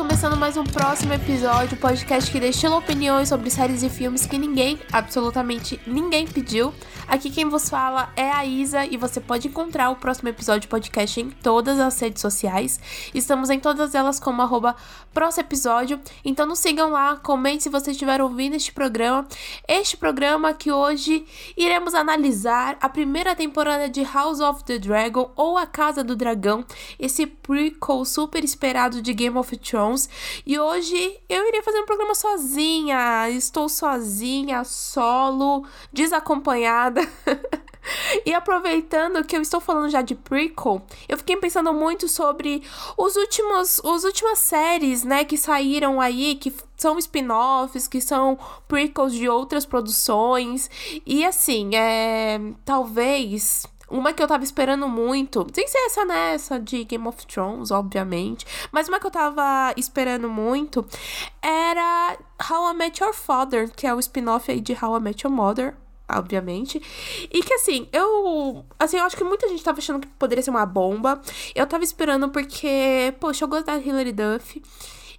começando mais um próximo episódio, podcast que destila opiniões sobre séries e filmes que ninguém, absolutamente ninguém pediu. Aqui quem vos fala é a Isa e você pode encontrar o próximo episódio podcast em todas as redes sociais. Estamos em todas elas como arroba próximo episódio, então nos sigam lá, comente se você estiver ouvindo este programa. Este programa que hoje iremos analisar a primeira temporada de House of the Dragon ou A Casa do Dragão, esse prequel super esperado de Game of Thrones. E hoje eu irei fazer um programa sozinha. Estou sozinha, solo, desacompanhada. E aproveitando que eu estou falando já de prequel, eu fiquei pensando muito sobre os últimos, os últimas séries, né, que saíram aí, que são spin-offs, que são prequels de outras produções. E assim, é, talvez uma que eu tava esperando muito, sem ser essa né, de Game of Thrones, obviamente, mas uma que eu tava esperando muito era How I Met Your Father, que é o spin-off aí de How I Met Your Mother, obviamente. E que assim, eu. Assim, eu acho que muita gente tava achando que poderia ser uma bomba. Eu tava esperando porque, poxa, eu gosto da Hilary Duff.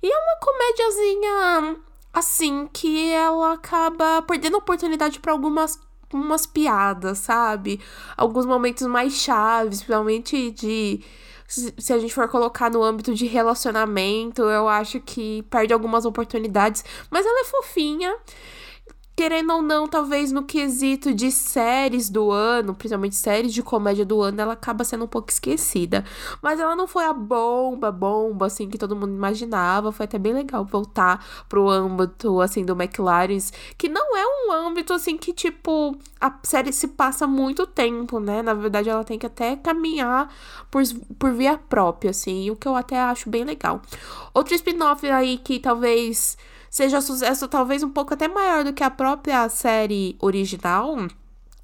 E é uma comédiazinha assim que ela acaba perdendo oportunidade para algumas umas piadas, sabe? Alguns momentos mais chaves, principalmente de se a gente for colocar no âmbito de relacionamento, eu acho que perde algumas oportunidades, mas ela é fofinha querendo ou não, talvez no quesito de séries do ano, principalmente séries de comédia do ano, ela acaba sendo um pouco esquecida. Mas ela não foi a bomba, bomba, assim, que todo mundo imaginava. Foi até bem legal voltar pro âmbito, assim, do McLaren, que não é um âmbito, assim, que, tipo, a série se passa muito tempo, né? Na verdade, ela tem que até caminhar por, por via própria, assim, o que eu até acho bem legal. Outro spin-off aí que talvez seja sucesso talvez um pouco até maior do que a própria série original.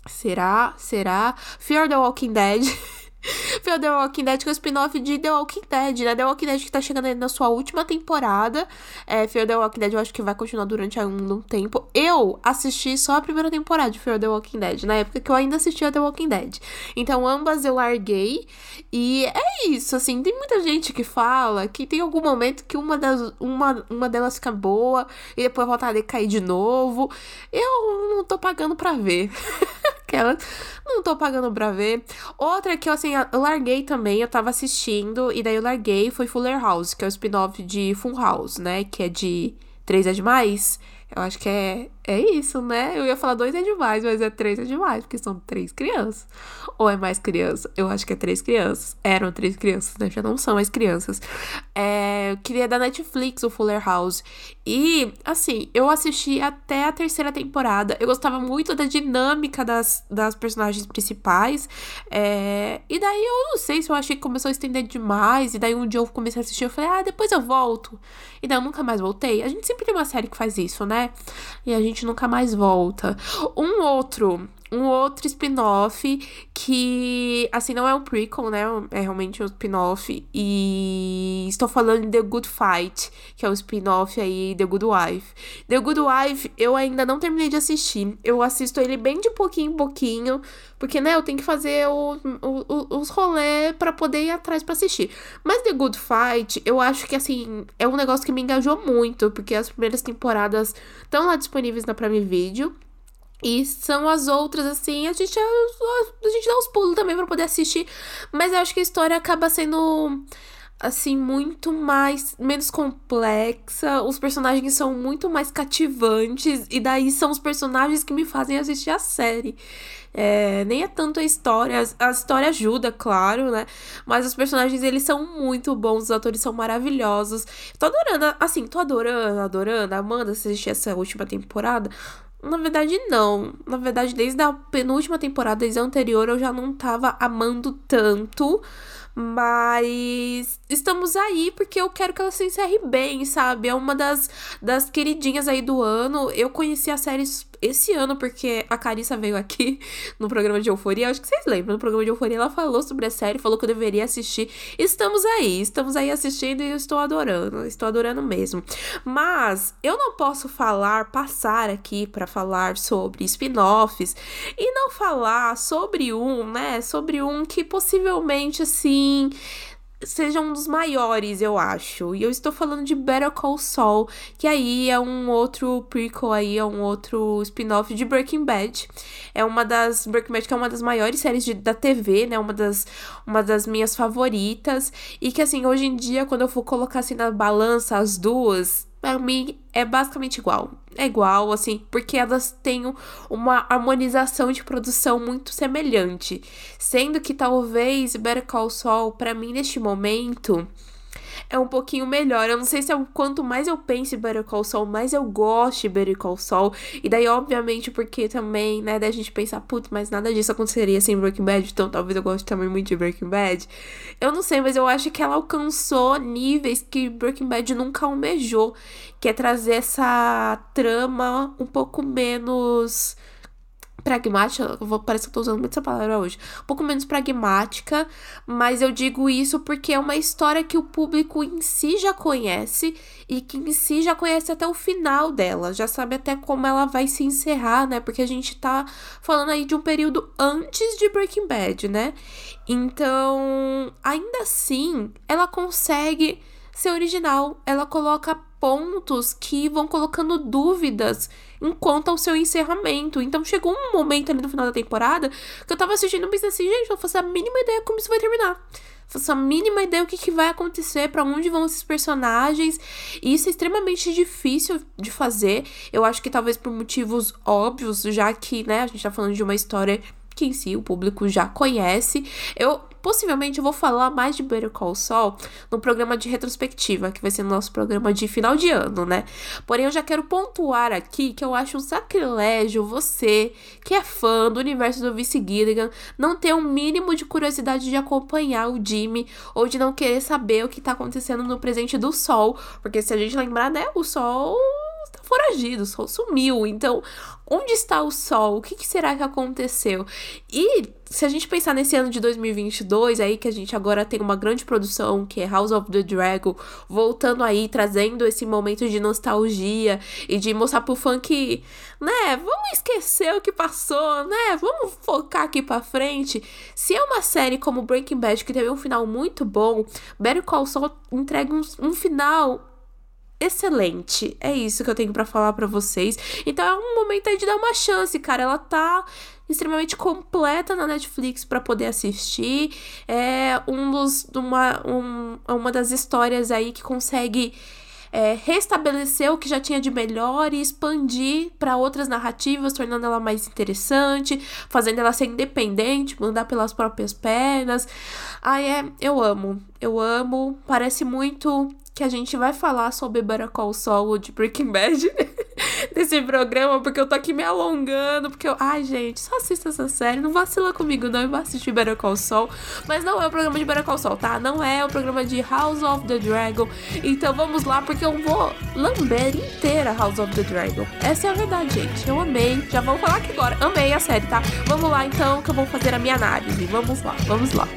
Será? Será? Fear the Walking Dead. Fear The Walking Dead, que é o spin-off de The Walking Dead, né? The Walking Dead que tá chegando na sua última temporada. É, Fear The Walking Dead eu acho que vai continuar durante um, um tempo. Eu assisti só a primeira temporada de Fear The Walking Dead, na época que eu ainda assistia The Walking Dead. Então ambas eu larguei. E é isso, assim, tem muita gente que fala que tem algum momento que uma, das, uma, uma delas fica boa e depois volta a decair de novo. Eu não tô pagando pra ver. Aquela, não tô pagando pra ver. Outra que eu, assim, eu larguei também, eu tava assistindo, e daí eu larguei, foi Fuller House, que é o spin-off de Full House, né? Que é de 3 é demais. Eu acho que é, é isso, né? Eu ia falar dois é demais, mas é três é demais, porque são três crianças. Ou é mais criança? Eu acho que é três crianças. Eram três crianças, né? Já não são mais crianças. É, eu queria da Netflix, o Fuller House. E, assim, eu assisti até a terceira temporada. Eu gostava muito da dinâmica das, das personagens principais. É, e daí eu não sei se eu achei que começou a estender demais. E daí um dia eu comecei a assistir, eu falei, ah, depois eu volto. E daí eu nunca mais voltei. A gente sempre tem uma série que faz isso, né? E a gente nunca mais volta. Um outro um outro spin-off que, assim, não é um prequel, né? É realmente um spin-off. E estou falando de The Good Fight, que é o um spin-off aí, The Good Wife. The Good Wife, eu ainda não terminei de assistir. Eu assisto ele bem de pouquinho em pouquinho, porque, né, eu tenho que fazer o, o, os rolês para poder ir atrás para assistir. Mas The Good Fight, eu acho que, assim, é um negócio que me engajou muito, porque as primeiras temporadas estão lá disponíveis na Prime Video. E são as outras, assim, a gente, a, a gente dá uns pulos também para poder assistir. Mas eu acho que a história acaba sendo, assim, muito mais. menos complexa. Os personagens são muito mais cativantes. E daí são os personagens que me fazem assistir a série. É, nem é tanto a história. A história ajuda, claro, né? Mas os personagens, eles são muito bons. Os atores são maravilhosos. Tô adorando, assim, tô adorando, adorando. Amanda, assistir essa última temporada. Na verdade, não. Na verdade, desde a penúltima temporada, desde a anterior, eu já não tava amando tanto. Mas estamos aí porque eu quero que ela se encerre bem, sabe? É uma das, das queridinhas aí do ano. Eu conheci a série esse ano, porque a Carissa veio aqui no programa de Euforia. Acho que vocês lembram, no programa de Euforia ela falou sobre a série, falou que eu deveria assistir. Estamos aí, estamos aí assistindo e eu estou adorando, estou adorando mesmo. Mas eu não posso falar, passar aqui para falar sobre spin-offs e não falar sobre um, né? Sobre um que possivelmente assim seja um dos maiores, eu acho. E eu estou falando de Better Call Saul, que aí é um outro prequel aí, é um outro spin-off de Breaking Bad. É uma das Breaking Bad que é uma das maiores séries de, da TV, né? Uma das uma das minhas favoritas e que assim, hoje em dia quando eu for colocar assim na balança as duas, para mim é basicamente igual. É igual, assim, porque elas têm uma harmonização de produção muito semelhante. Sendo que talvez Better Call Saul, pra mim, neste momento, é um pouquinho melhor. Eu não sei se é o quanto mais eu penso em Better Call Saul, mais eu gosto de Better Call Saul. E daí, obviamente, porque também, né, da gente pensar, putz, mas nada disso aconteceria sem Breaking Bad, então talvez eu goste também muito de Breaking Bad. Eu não sei, mas eu acho que ela alcançou níveis que Breaking Bad nunca almejou, que é trazer essa trama um pouco menos pragmática, parece que eu tô usando muito essa palavra hoje, um pouco menos pragmática, mas eu digo isso porque é uma história que o público em si já conhece e que em si já conhece até o final dela, já sabe até como ela vai se encerrar, né? Porque a gente tá falando aí de um período antes de Breaking Bad, né? Então, ainda assim, ela consegue ser original, ela coloca pontos que vão colocando dúvidas enquanto ao seu encerramento. Então chegou um momento ali no final da temporada que eu tava assistindo e pensei assim, gente, eu faço a mínima ideia como isso vai terminar. Faço a mínima ideia o que, que vai acontecer, para onde vão esses personagens. E isso é extremamente difícil de fazer. Eu acho que talvez por motivos óbvios, já que, né, a gente tá falando de uma história que em si o público já conhece. Eu Possivelmente eu vou falar mais de Better Call Saul no programa de retrospectiva, que vai ser no nosso programa de final de ano, né? Porém, eu já quero pontuar aqui que eu acho um sacrilégio você, que é fã do universo do Vice Gilligan, não ter um mínimo de curiosidade de acompanhar o Jimmy ou de não querer saber o que tá acontecendo no presente do Sol, porque se a gente lembrar, né, o Sol foragido, sumiu. Então, onde está o Sol? O que, que, será que aconteceu? E se a gente pensar nesse ano de 2022, aí que a gente agora tem uma grande produção, que é House of the Dragon, voltando aí, trazendo esse momento de nostalgia e de mostrar pro fã que, né, vamos esquecer o que passou, né, vamos focar aqui pra frente. Se é uma série como Breaking Bad, que teve um final muito bom, Better Call Saul entrega um, um final excelente. É isso que eu tenho para falar para vocês. Então é um momento aí de dar uma chance, cara. Ela tá extremamente completa na Netflix para poder assistir. É um dos uma, um, uma das histórias aí que consegue é, restabelecer o que já tinha de melhor e expandir para outras narrativas, tornando ela mais interessante, fazendo ela ser independente, mandar pelas próprias pernas. Ai, é, eu amo, eu amo. Parece muito que a gente vai falar sobre Call Saul de Breaking Bad desse programa, porque eu tô aqui me alongando, porque eu, ai gente, só assista essa série, não vacila comigo não e vá assistir Call Saul, mas não é o programa de Call Saul, tá? Não é o programa de House of the Dragon, então vamos lá, porque eu vou lamber inteira House of the Dragon, essa é a verdade, gente, eu amei, já vamos falar aqui agora, amei a série, tá? Vamos lá então, que eu vou fazer a minha análise, vamos lá, vamos lá.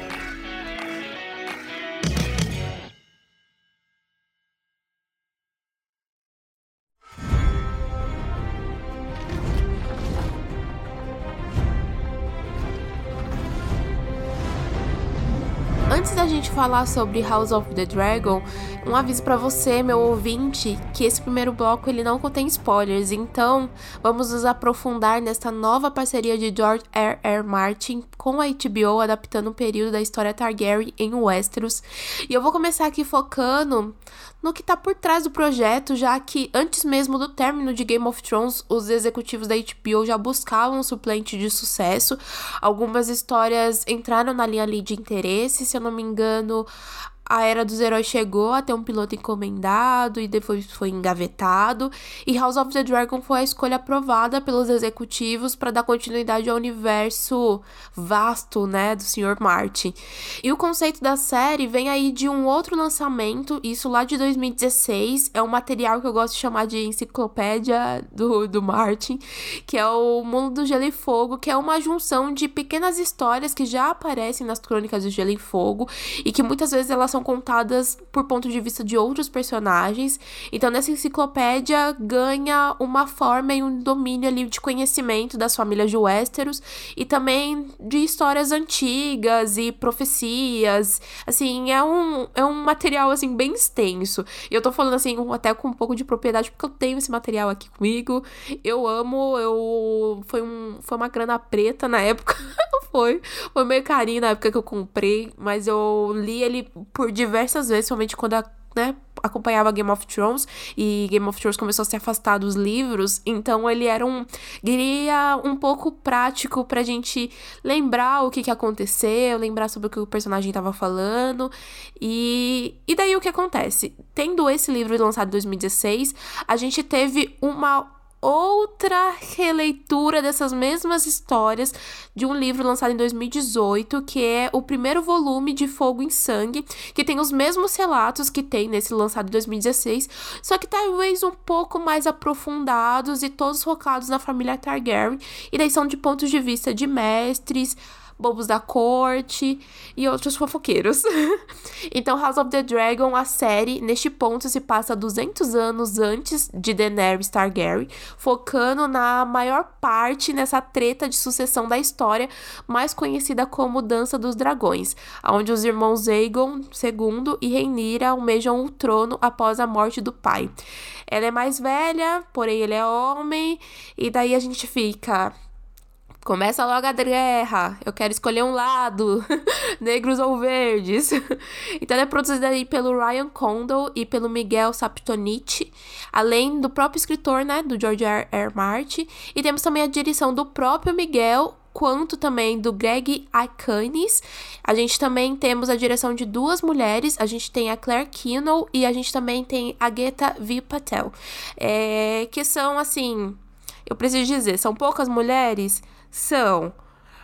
Gente falar sobre House of the Dragon, um aviso para você, meu ouvinte, que esse primeiro bloco ele não contém spoilers, então vamos nos aprofundar nesta nova parceria de George R. R. Martin com a HBO adaptando um período da história Targaryen em Westeros. E eu vou começar aqui focando no que está por trás do projeto, já que antes mesmo do término de Game of Thrones, os executivos da HBO já buscavam um suplente de sucesso. Algumas histórias entraram na linha ali de interesse, se eu não me engano, a Era dos Heróis chegou a ter um piloto encomendado e depois foi engavetado, e House of the Dragon foi a escolha aprovada pelos executivos para dar continuidade ao universo vasto, né, do Sr. Martin. E o conceito da série vem aí de um outro lançamento, isso lá de 2016, é um material que eu gosto de chamar de enciclopédia do, do Martin, que é o Mundo do Gelo e Fogo, que é uma junção de pequenas histórias que já aparecem nas crônicas do Gelo e Fogo e que muitas vezes elas são são contadas por ponto de vista de outros personagens. Então, nessa enciclopédia ganha uma forma e um domínio ali de conhecimento das famílias de Westeros e também de histórias antigas e profecias. Assim, é um, é um material assim bem extenso. E eu tô falando assim até com um pouco de propriedade porque eu tenho esse material aqui comigo. Eu amo, eu foi um foi uma grana preta na época. foi, foi meio carinho na época que eu comprei, mas eu li ele por diversas vezes, somente quando a né, acompanhava Game of Thrones e Game of Thrones começou a se afastar dos livros, então ele era um diria um pouco prático pra gente lembrar o que, que aconteceu, lembrar sobre o que o personagem estava falando. E e daí o que acontece? Tendo esse livro lançado em 2016, a gente teve uma outra releitura dessas mesmas histórias de um livro lançado em 2018, que é o primeiro volume de Fogo em Sangue, que tem os mesmos relatos que tem nesse lançado em 2016, só que talvez um pouco mais aprofundados e todos focados na família Targaryen, e daí são de pontos de vista de mestres, bobos da corte e outros fofoqueiros. então, House of the Dragon, a série, neste ponto se passa 200 anos antes de Daenerys Targaryen, focando na maior parte nessa treta de sucessão da história, mais conhecida como Dança dos Dragões, onde os irmãos Aegon II e Rhaenyra almejam o trono após a morte do pai. Ela é mais velha, porém ele é homem, e daí a gente fica Começa logo a guerra. Eu quero escolher um lado, negros ou verdes. então é produzida aí pelo Ryan Condal e pelo Miguel Saptonich, além do próprio escritor, né, do George R. R. Martin. E temos também a direção do próprio Miguel, quanto também do Greg Icanis. A gente também temos a direção de duas mulheres, a gente tem a Claire Kinnell e a gente também tem a Geta V. Patel, é, que são, assim, eu preciso dizer, são poucas mulheres, são.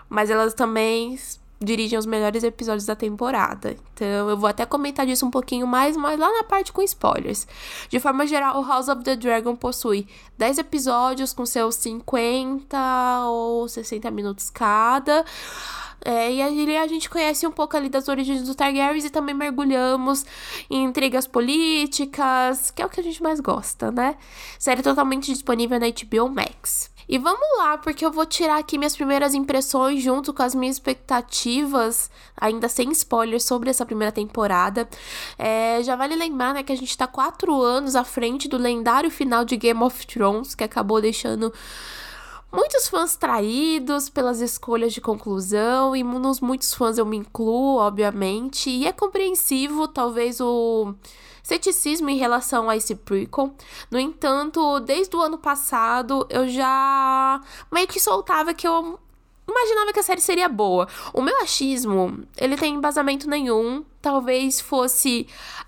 Mas elas também dirigem os melhores episódios da temporada. Então eu vou até comentar disso um pouquinho mais, mas lá na parte com spoilers. De forma geral, o House of the Dragon possui 10 episódios com seus 50 ou 60 minutos cada. É, e aí a gente conhece um pouco ali das origens dos Targaryens e também mergulhamos em intrigas políticas, que é o que a gente mais gosta, né? Série totalmente disponível na HBO Max. E vamos lá, porque eu vou tirar aqui minhas primeiras impressões junto com as minhas expectativas, ainda sem spoilers, sobre essa primeira temporada. É, já vale lembrar né, que a gente tá quatro anos à frente do lendário final de Game of Thrones, que acabou deixando muitos fãs traídos pelas escolhas de conclusão, e nos muitos fãs eu me incluo, obviamente, e é compreensivo, talvez, o ceticismo em relação a esse prequel. No entanto, desde o ano passado eu já meio que soltava que eu imaginava que a série seria boa. O meu achismo, ele tem embasamento nenhum. Talvez fosse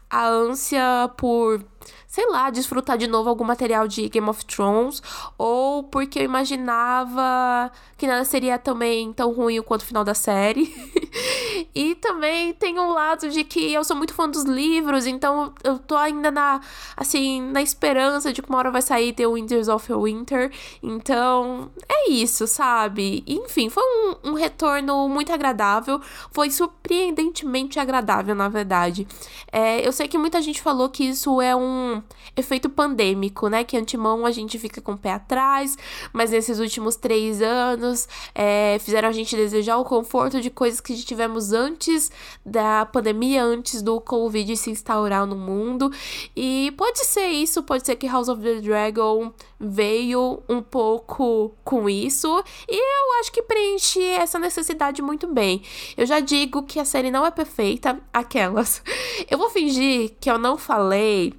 a ânsia por sei lá, desfrutar de novo algum material de Game of Thrones, ou porque eu imaginava que nada seria também tão ruim quanto o final da série. e também tem um lado de que eu sou muito fã dos livros, então eu tô ainda na, assim, na esperança de que uma hora vai sair The Winters of Winter. Então, é isso, sabe? Enfim, foi um, um retorno muito agradável, foi surpreendentemente agradável, na verdade. É, eu sei que muita gente falou que isso é um efeito pandêmico, né? Que antemão a gente fica com o pé atrás, mas nesses últimos três anos é, fizeram a gente desejar o conforto de coisas que tivemos antes da pandemia, antes do Covid se instaurar no mundo. E pode ser isso, pode ser que House of the Dragon veio um pouco com isso. E eu acho que preenche essa necessidade muito bem. Eu já digo que a série não é perfeita, aquelas. Eu vou fingir que eu não falei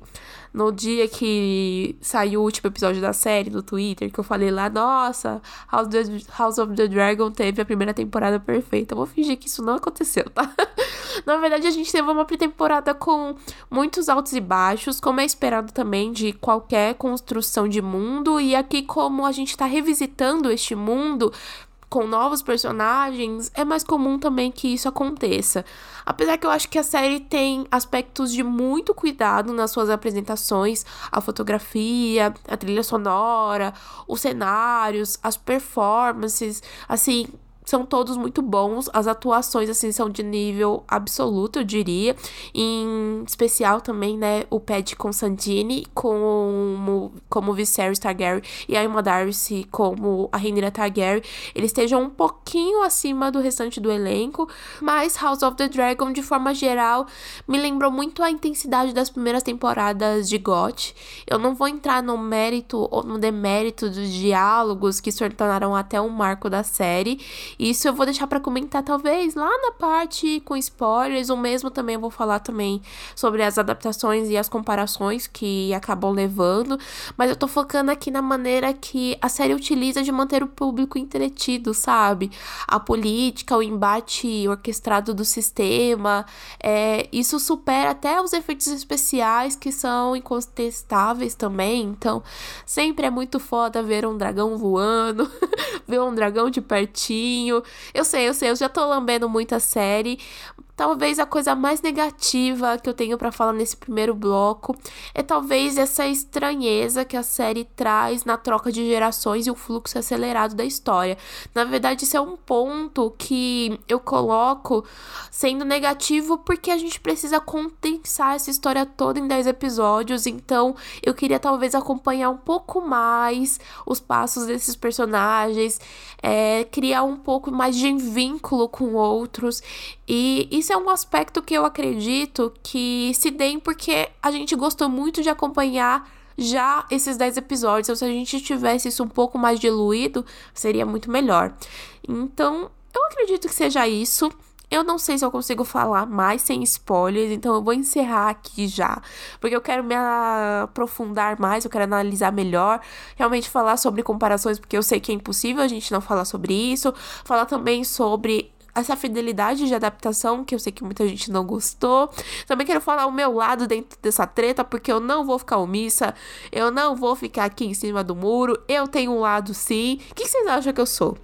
no dia que saiu o último episódio da série no Twitter, que eu falei lá, nossa, House, House of the Dragon teve a primeira temporada perfeita. Eu vou fingir que isso não aconteceu, tá? Na verdade, a gente teve uma temporada com muitos altos e baixos, como é esperado também de qualquer construção de mundo. E aqui, como a gente tá revisitando este mundo, com novos personagens, é mais comum também que isso aconteça. Apesar que eu acho que a série tem aspectos de muito cuidado nas suas apresentações, a fotografia, a trilha sonora, os cenários, as performances, assim, são todos muito bons. As atuações, assim, são de nível absoluto, eu diria. Em especial também, né, o Pat Constantine como, como Viserys Targaryen e a Emma Darcy como a Rhaenyra Targaryen. Eles estejam um pouquinho acima do restante do elenco, mas House of the Dragon, de forma geral, me lembrou muito a intensidade das primeiras temporadas de GOT. Eu não vou entrar no mérito ou no demérito dos diálogos que se tornaram até um marco da série. Isso eu vou deixar para comentar talvez lá na parte com spoilers, ou mesmo também eu vou falar também sobre as adaptações e as comparações que acabam levando, mas eu tô focando aqui na maneira que a série utiliza de manter o público entretido, sabe? A política, o embate orquestrado do sistema, é, isso supera até os efeitos especiais que são incontestáveis também, então sempre é muito foda ver um dragão voando, ver um dragão de pertinho, eu sei, eu sei, eu já tô lambendo muito a série, Talvez a coisa mais negativa que eu tenho para falar nesse primeiro bloco é talvez essa estranheza que a série traz na troca de gerações e o fluxo acelerado da história. Na verdade, isso é um ponto que eu coloco sendo negativo porque a gente precisa condensar essa história toda em 10 episódios, então eu queria talvez acompanhar um pouco mais os passos desses personagens, é, criar um pouco mais de vínculo com outros e isso é um aspecto que eu acredito que se deem porque a gente gostou muito de acompanhar já esses 10 episódios. Então, se a gente tivesse isso um pouco mais diluído, seria muito melhor. Então, eu acredito que seja isso. Eu não sei se eu consigo falar mais sem spoilers, então eu vou encerrar aqui já, porque eu quero me aprofundar mais, eu quero analisar melhor, realmente falar sobre comparações, porque eu sei que é impossível a gente não falar sobre isso, falar também sobre essa fidelidade de adaptação, que eu sei que muita gente não gostou. Também quero falar o meu lado dentro dessa treta, porque eu não vou ficar omissa, eu não vou ficar aqui em cima do muro, eu tenho um lado sim. O que vocês acham que eu sou?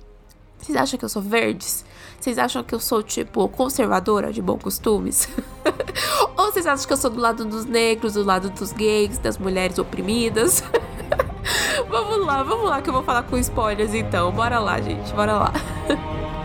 Vocês acham que eu sou verdes? Vocês acham que eu sou, tipo, conservadora de bons costumes? Ou vocês acham que eu sou do lado dos negros, do lado dos gays, das mulheres oprimidas? vamos lá, vamos lá que eu vou falar com spoilers então. Bora lá, gente, bora lá.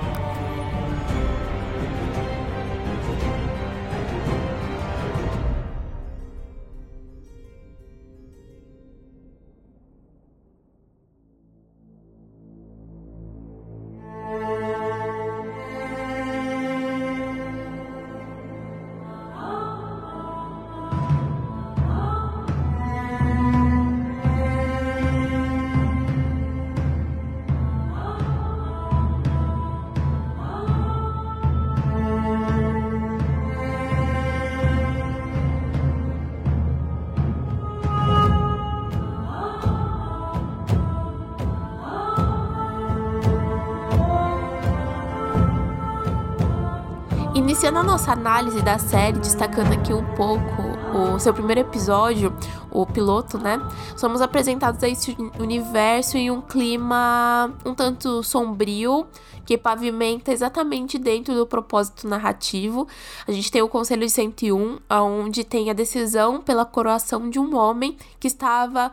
Iniciando a nossa análise da série, destacando aqui um pouco o seu primeiro episódio, o piloto, né? Somos apresentados a esse universo em um clima um tanto sombrio, que pavimenta exatamente dentro do propósito narrativo. A gente tem o Conselho de 101, onde tem a decisão pela coroação de um homem que estava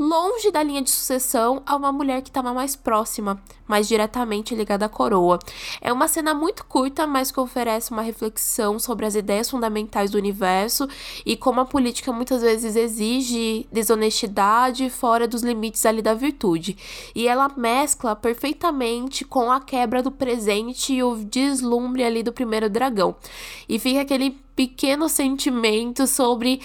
longe da linha de sucessão a uma mulher que estava mais próxima, mais diretamente ligada à coroa. É uma cena muito curta, mas que oferece uma reflexão sobre as ideias fundamentais do universo e como a política muitas vezes exige desonestidade fora dos limites ali da virtude. E ela mescla perfeitamente com a quebra do presente e o deslumbre ali do primeiro dragão. E fica aquele pequeno sentimento sobre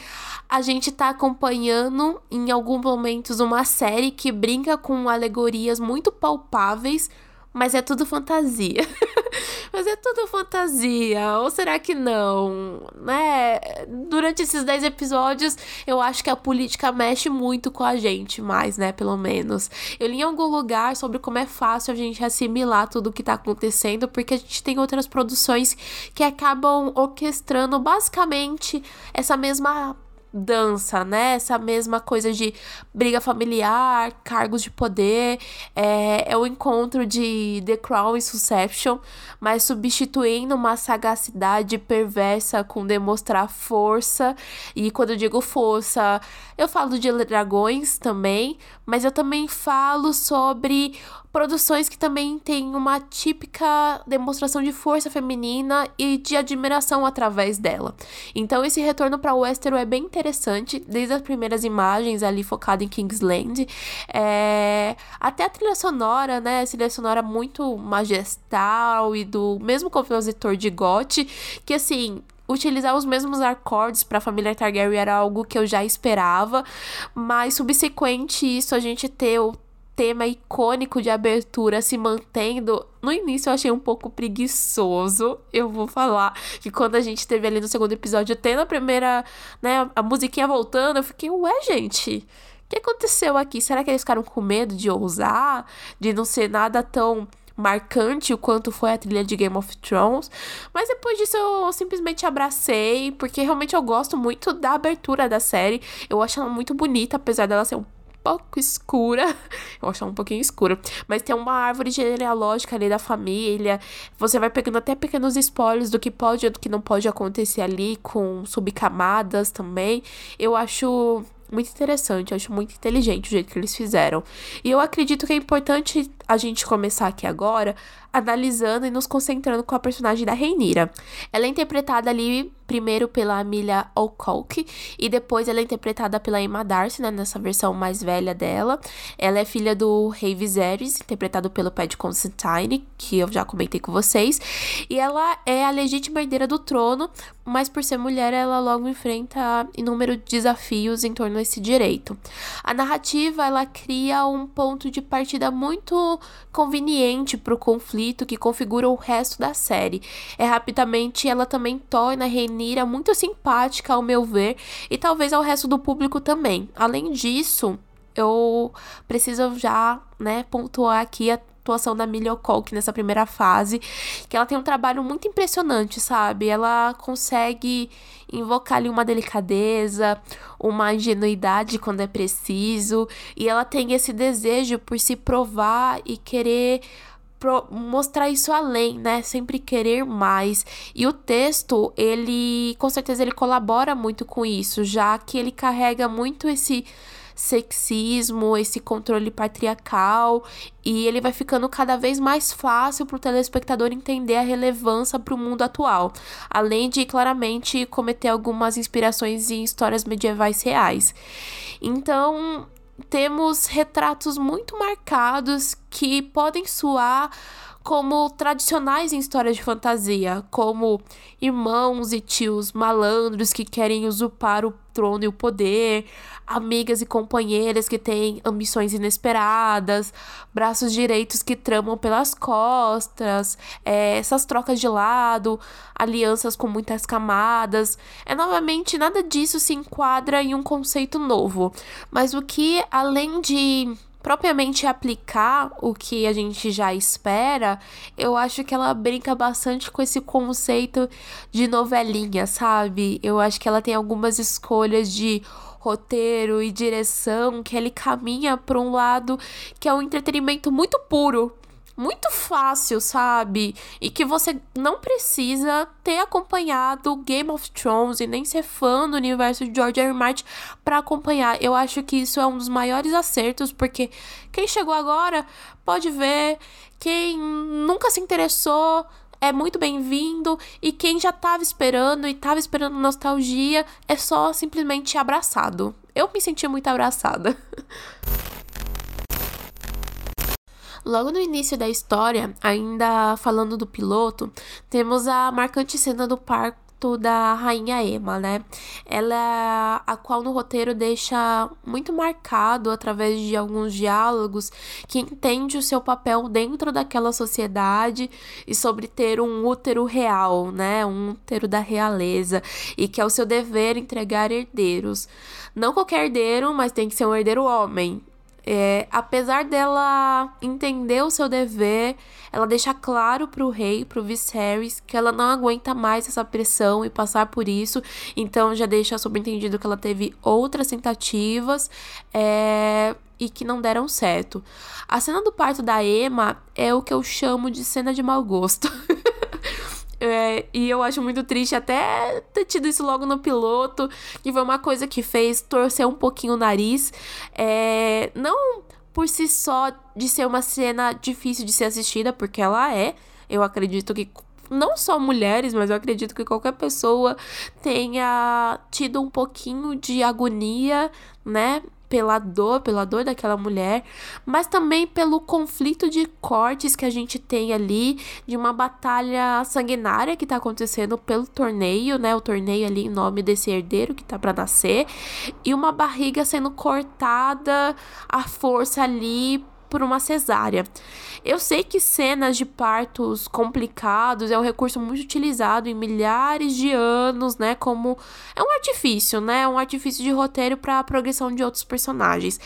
a gente tá acompanhando em alguns momentos uma série que brinca com alegorias muito palpáveis, mas é tudo fantasia. mas é tudo fantasia. Ou será que não? Né? Durante esses 10 episódios, eu acho que a política mexe muito com a gente, mais, né? Pelo menos. Eu li em algum lugar sobre como é fácil a gente assimilar tudo o que tá acontecendo, porque a gente tem outras produções que acabam orquestrando basicamente essa mesma dança, né? Essa mesma coisa de briga familiar, cargos de poder, é, é o encontro de The Crown e Succession, mas substituindo uma sagacidade perversa com demonstrar força. E quando eu digo força, eu falo de dragões também, mas eu também falo sobre produções que também têm uma típica demonstração de força feminina e de admiração através dela. Então esse retorno para Westeros é bem interessante, desde as primeiras imagens ali focado em Kingsland, é... até a trilha sonora, né? A trilha sonora muito majestal e do mesmo compositor de GOT, que assim, utilizar os mesmos acordes para a família Targaryen era algo que eu já esperava, mas subsequente isso a gente ter o tema icônico de abertura se mantendo. No início eu achei um pouco preguiçoso. Eu vou falar que quando a gente teve ali no segundo episódio, tendo a primeira, né, a musiquinha voltando, eu fiquei, ué, gente. O que aconteceu aqui? Será que eles ficaram com medo de ousar? De não ser nada tão marcante o quanto foi a trilha de Game of Thrones. Mas depois disso eu simplesmente abracei, porque realmente eu gosto muito da abertura da série. Eu acho ela muito bonita, apesar dela ser um pouco escura. Eu acho um pouquinho escura. Mas tem uma árvore genealógica ali da família. Você vai pegando até pequenos spoilers do que pode e do que não pode acontecer ali, com subcamadas também. Eu acho muito interessante, eu acho muito inteligente o jeito que eles fizeram. E eu acredito que é importante a gente começar aqui agora analisando e nos concentrando com a personagem da Reinira. Ela é interpretada ali primeiro pela Amelia O'Colk e depois ela é interpretada pela Emma Darcy, né, nessa versão mais velha dela. Ela é filha do rei Viserys, interpretado pelo Paddy Constantine, que eu já comentei com vocês, e ela é a legítima herdeira do trono, mas por ser mulher, ela logo enfrenta inúmeros desafios em torno desse direito. A narrativa, ela cria um ponto de partida muito conveniente para o conflito que configura o resto da série. É rapidamente ela também torna Renira muito simpática ao meu ver e talvez ao resto do público também. Além disso, eu preciso já, né, pontuar aqui a atuação da Millie O'Colk nessa primeira fase, que ela tem um trabalho muito impressionante, sabe? Ela consegue invocar ali uma delicadeza, uma ingenuidade quando é preciso, e ela tem esse desejo por se provar e querer mostrar isso além, né? Sempre querer mais. E o texto, ele, com certeza, ele colabora muito com isso, já que ele carrega muito esse sexismo, esse controle patriarcal, e ele vai ficando cada vez mais fácil para o telespectador entender a relevância para o mundo atual, além de claramente cometer algumas inspirações em histórias medievais reais. Então, temos retratos muito marcados que podem soar como tradicionais em histórias de fantasia, como irmãos e tios malandros que querem usurpar o trono e o poder, amigas e companheiras que têm ambições inesperadas, braços direitos que tramam pelas costas, é, essas trocas de lado, alianças com muitas camadas. É novamente nada disso se enquadra em um conceito novo, mas o que além de propriamente aplicar o que a gente já espera, eu acho que ela brinca bastante com esse conceito de novelinha, sabe? Eu acho que ela tem algumas escolhas de roteiro e direção que ele caminha para um lado que é um entretenimento muito puro, muito fácil, sabe? E que você não precisa ter acompanhado Game of Thrones e nem ser fã do universo de George R. R. Martin para acompanhar. Eu acho que isso é um dos maiores acertos, porque quem chegou agora pode ver, quem nunca se interessou é muito bem-vindo e quem já estava esperando e estava esperando nostalgia é só simplesmente abraçado. Eu me senti muito abraçada. Logo no início da história, ainda falando do piloto, temos a marcante cena do parto da rainha Emma, né? Ela a qual no roteiro deixa muito marcado através de alguns diálogos que entende o seu papel dentro daquela sociedade e sobre ter um útero real, né? Um útero da realeza e que é o seu dever entregar herdeiros. Não qualquer herdeiro, mas tem que ser um herdeiro homem. É, apesar dela entender o seu dever, ela deixa claro pro rei, pro Viserys, que ela não aguenta mais essa pressão e passar por isso. Então já deixa subentendido que ela teve outras tentativas é, e que não deram certo. A cena do parto da Emma é o que eu chamo de cena de mau gosto. É, e eu acho muito triste até ter tido isso logo no piloto, que foi uma coisa que fez torcer um pouquinho o nariz. É, não por si só de ser uma cena difícil de ser assistida, porque ela é. Eu acredito que não só mulheres, mas eu acredito que qualquer pessoa tenha tido um pouquinho de agonia, né? Pela dor, pela dor daquela mulher, mas também pelo conflito de cortes que a gente tem ali, de uma batalha sanguinária que tá acontecendo pelo torneio, né? O torneio ali em nome desse herdeiro que tá para nascer, e uma barriga sendo cortada à força ali por uma cesárea. Eu sei que cenas de partos complicados é um recurso muito utilizado em milhares de anos, né? Como é um artifício, né? Um artifício de roteiro para a progressão de outros personagens.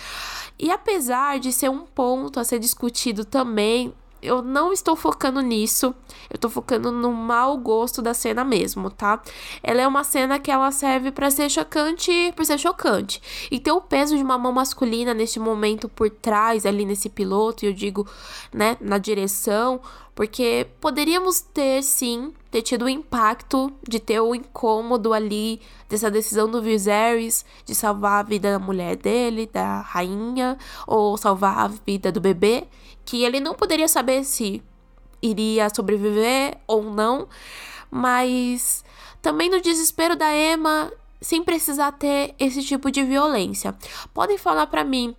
E apesar de ser um ponto a ser discutido também eu não estou focando nisso. Eu tô focando no mau gosto da cena mesmo, tá? Ela é uma cena que ela serve para ser chocante, por ser chocante. E ter o peso de uma mão masculina nesse momento por trás ali nesse piloto, eu digo, né, na direção, porque poderíamos ter sim ter tido o impacto de ter o incômodo ali dessa decisão do Viserys de salvar a vida da mulher dele, da rainha, ou salvar a vida do bebê que ele não poderia saber se iria sobreviver ou não, mas também no desespero da Emma, sem precisar ter esse tipo de violência. Podem falar para mim: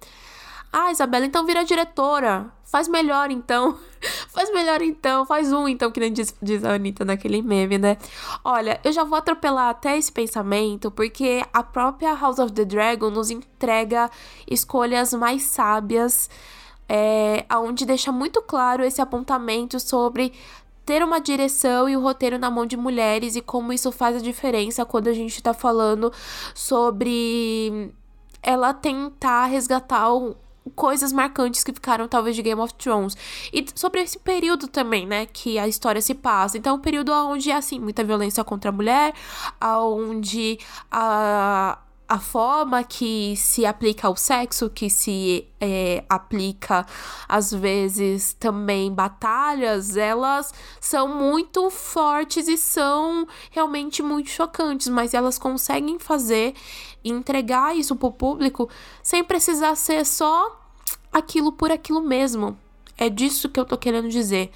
"Ah, Isabela, então vira diretora. Faz melhor então. faz melhor então, faz um então, que nem diz, diz a Anitta naquele meme, né? Olha, eu já vou atropelar até esse pensamento, porque a própria House of the Dragon nos entrega escolhas mais sábias é, onde deixa muito claro esse apontamento sobre ter uma direção e o roteiro na mão de mulheres e como isso faz a diferença quando a gente tá falando sobre ela tentar resgatar o, coisas marcantes que ficaram talvez de Game of Thrones. E sobre esse período também, né, que a história se passa. Então, um período onde é assim, muita violência contra a mulher, onde a a forma que se aplica ao sexo, que se é, aplica às vezes também batalhas, elas são muito fortes e são realmente muito chocantes, mas elas conseguem fazer e entregar isso pro público sem precisar ser só aquilo por aquilo mesmo. É disso que eu tô querendo dizer.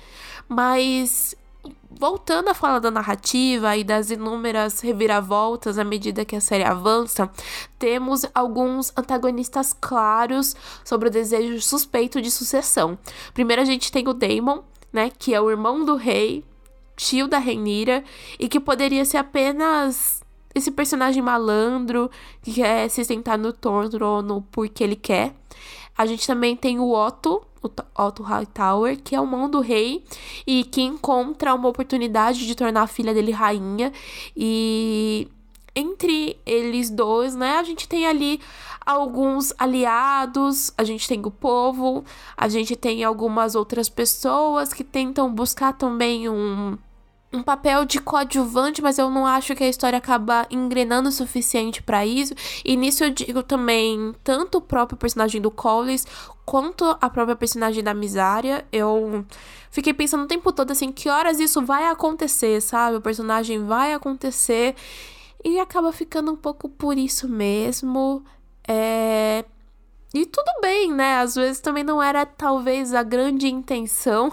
Mas voltando a falar da narrativa e das inúmeras reviravoltas à medida que a série avança, temos alguns antagonistas claros sobre o desejo suspeito de sucessão. Primeiro a gente tem o Daemon, né, que é o irmão do rei, tio da Rhaenyra, e que poderia ser apenas esse personagem malandro que quer se sentar no trono porque ele quer. A gente também tem o Otto, o Otto Hightower, que é o mão do rei e que encontra uma oportunidade de tornar a filha dele rainha. E entre eles dois, né, a gente tem ali alguns aliados, a gente tem o povo, a gente tem algumas outras pessoas que tentam buscar também um um papel de coadjuvante, mas eu não acho que a história acaba engrenando o suficiente para isso. E nisso eu digo também tanto o próprio personagem do Collins quanto a própria personagem da Misária. Eu fiquei pensando o tempo todo assim, que horas isso vai acontecer, sabe? O personagem vai acontecer e acaba ficando um pouco por isso mesmo. É... E tudo bem, né? Às vezes também não era talvez a grande intenção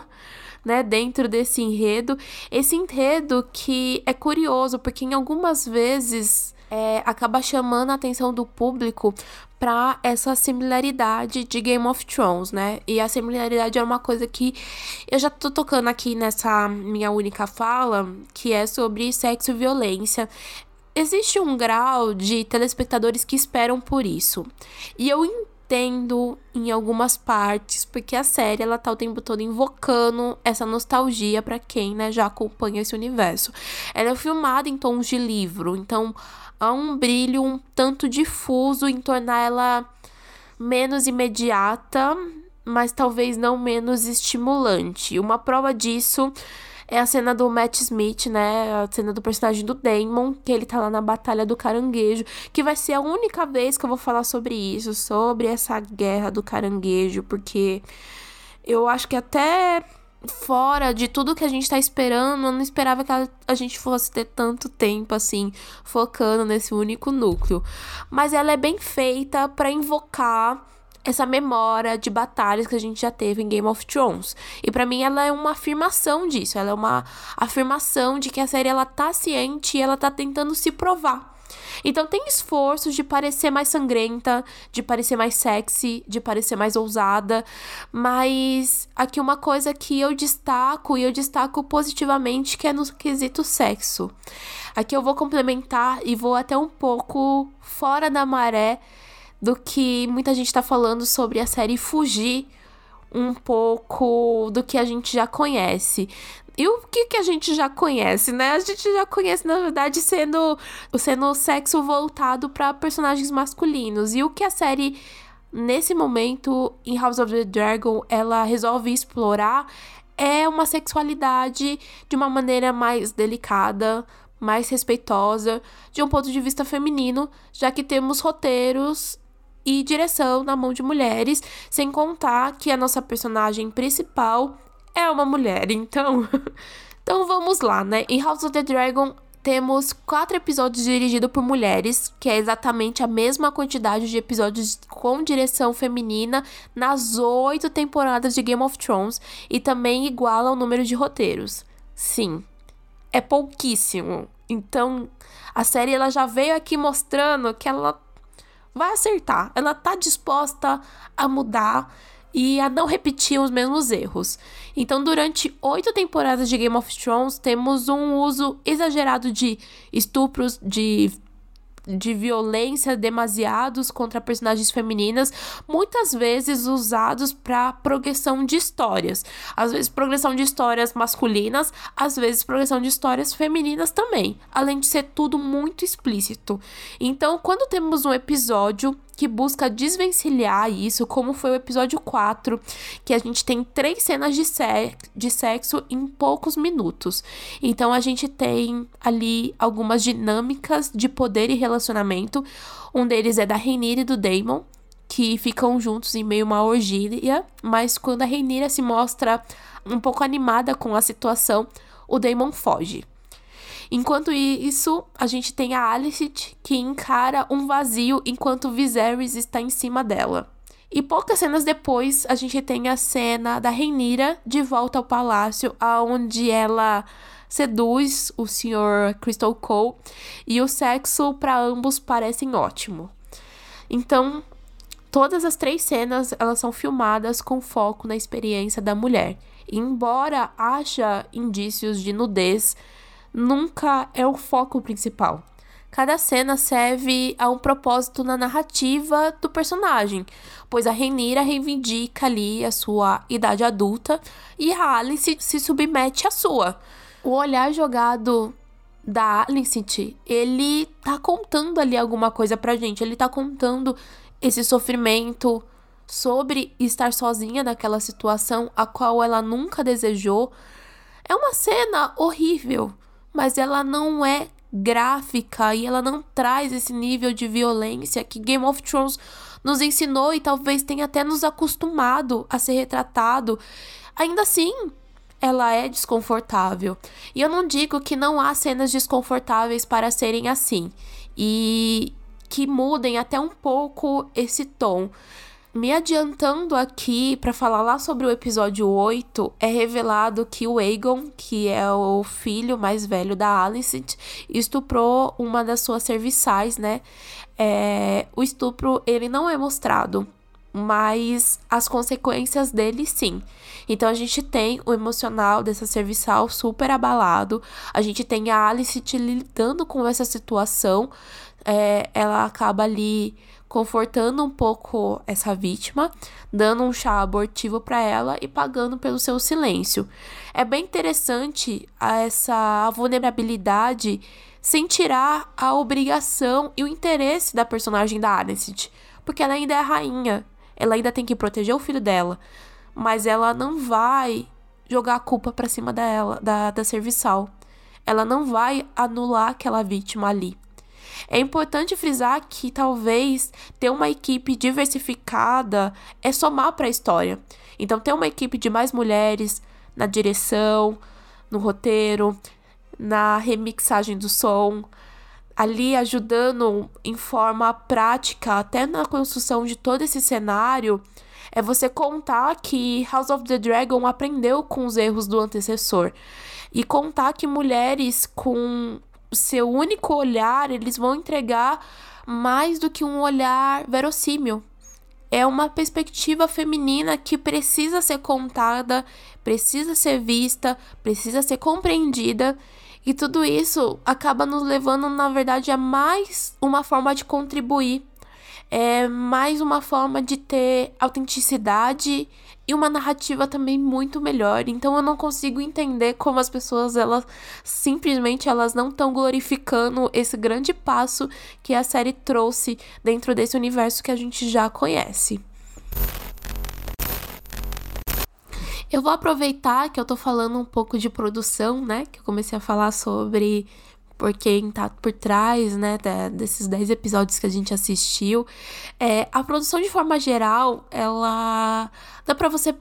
né, dentro desse enredo. Esse enredo que é curioso, porque em algumas vezes é, acaba chamando a atenção do público para essa similaridade de Game of Thrones, né? E a similaridade é uma coisa que eu já tô tocando aqui nessa minha única fala, que é sobre sexo e violência. Existe um grau de telespectadores que esperam por isso. E eu entendo em algumas partes, porque a série ela tá o tempo todo invocando essa nostalgia para quem, né, já acompanha esse universo. Ela é filmada em tons de livro, então há um brilho um tanto difuso em tornar ela menos imediata, mas talvez não menos estimulante. Uma prova disso é a cena do Matt Smith, né? A cena do personagem do Damon, que ele tá lá na Batalha do Caranguejo, que vai ser a única vez que eu vou falar sobre isso, sobre essa guerra do caranguejo, porque eu acho que até fora de tudo que a gente tá esperando, eu não esperava que a, gente fosse ter tanto tempo assim focando nesse único núcleo. Mas ela é bem feita para invocar essa memória de batalhas que a gente já teve em Game of Thrones. E para mim ela é uma afirmação disso, ela é uma afirmação de que a série ela tá ciente e ela tá tentando se provar. Então tem esforços de parecer mais sangrenta, de parecer mais sexy, de parecer mais ousada, mas aqui uma coisa que eu destaco e eu destaco positivamente que é no quesito sexo. Aqui eu vou complementar e vou até um pouco fora da maré do que muita gente está falando sobre a série fugir um pouco do que a gente já conhece. E o que, que a gente já conhece, né? A gente já conhece, na verdade, sendo, sendo sexo voltado para personagens masculinos. E o que a série, nesse momento, em House of the Dragon, ela resolve explorar é uma sexualidade de uma maneira mais delicada, mais respeitosa, de um ponto de vista feminino, já que temos roteiros e direção na mão de mulheres, sem contar que a nossa personagem principal é uma mulher. Então, então vamos lá, né? Em House of the Dragon temos quatro episódios dirigidos por mulheres, que é exatamente a mesma quantidade de episódios com direção feminina nas oito temporadas de Game of Thrones e também iguala o número de roteiros. Sim, é pouquíssimo. Então, a série ela já veio aqui mostrando que ela vai acertar. Ela tá disposta a mudar e a não repetir os mesmos erros. Então, durante oito temporadas de Game of Thrones, temos um uso exagerado de estupros, de de violência demasiados contra personagens femininas, muitas vezes usados para progressão de histórias. Às vezes progressão de histórias masculinas, às vezes progressão de histórias femininas também, além de ser tudo muito explícito. Então, quando temos um episódio que busca desvencilhar isso, como foi o episódio 4, que a gente tem três cenas de, se de sexo em poucos minutos. Então a gente tem ali algumas dinâmicas de poder e relacionamento. Um deles é da Rhaenyra e do Daemon, que ficam juntos em meio a uma orgia, mas quando a Rhaenyra se mostra um pouco animada com a situação, o Daemon foge. Enquanto isso, a gente tem a Alicent que encara um vazio enquanto Viserys está em cima dela. E poucas cenas depois, a gente tem a cena da Rhaenyra de volta ao palácio, aonde ela seduz o Sr. Crystal Cole e o sexo para ambos parecem ótimo. Então, todas as três cenas elas são filmadas com foco na experiência da mulher. Embora haja indícios de nudez nunca é o foco principal. Cada cena serve a um propósito na narrativa do personagem, pois a Renira reivindica ali a sua idade adulta e a Alice se submete à sua. O olhar jogado da Alicent, ele tá contando ali alguma coisa pra gente, ele tá contando esse sofrimento sobre estar sozinha naquela situação a qual ela nunca desejou. É uma cena horrível, mas ela não é gráfica e ela não traz esse nível de violência que Game of Thrones nos ensinou e talvez tenha até nos acostumado a ser retratado. Ainda assim, ela é desconfortável. E eu não digo que não há cenas desconfortáveis para serem assim e que mudem até um pouco esse tom. Me adiantando aqui para falar lá sobre o episódio 8, é revelado que o Aegon, que é o filho mais velho da Alicent, estuprou uma das suas serviçais, né? É, o estupro ele não é mostrado, mas as consequências dele sim. Então a gente tem o emocional dessa serviçal super abalado, a gente tem a Alicent lidando com essa situação, é, ela acaba ali confortando um pouco essa vítima, dando um chá abortivo para ela e pagando pelo seu silêncio. É bem interessante essa vulnerabilidade sem tirar a obrigação e o interesse da personagem da Alicent, porque ela ainda é rainha, ela ainda tem que proteger o filho dela, mas ela não vai jogar a culpa para cima dela, da, da serviçal. Ela não vai anular aquela vítima ali. É importante frisar que talvez ter uma equipe diversificada é somar para a história. Então, ter uma equipe de mais mulheres na direção, no roteiro, na remixagem do som, ali ajudando em forma prática, até na construção de todo esse cenário, é você contar que House of the Dragon aprendeu com os erros do antecessor. E contar que mulheres com seu único olhar, eles vão entregar mais do que um olhar verossímil. É uma perspectiva feminina que precisa ser contada, precisa ser vista, precisa ser compreendida. E tudo isso acaba nos levando, na verdade, a mais uma forma de contribuir é mais uma forma de ter autenticidade e uma narrativa também muito melhor. Então eu não consigo entender como as pessoas elas simplesmente elas não estão glorificando esse grande passo que a série trouxe dentro desse universo que a gente já conhece. Eu vou aproveitar que eu tô falando um pouco de produção, né? Que eu comecei a falar sobre por quem tá por trás, né, desses 10 episódios que a gente assistiu. É, a produção, de forma geral, ela dá para você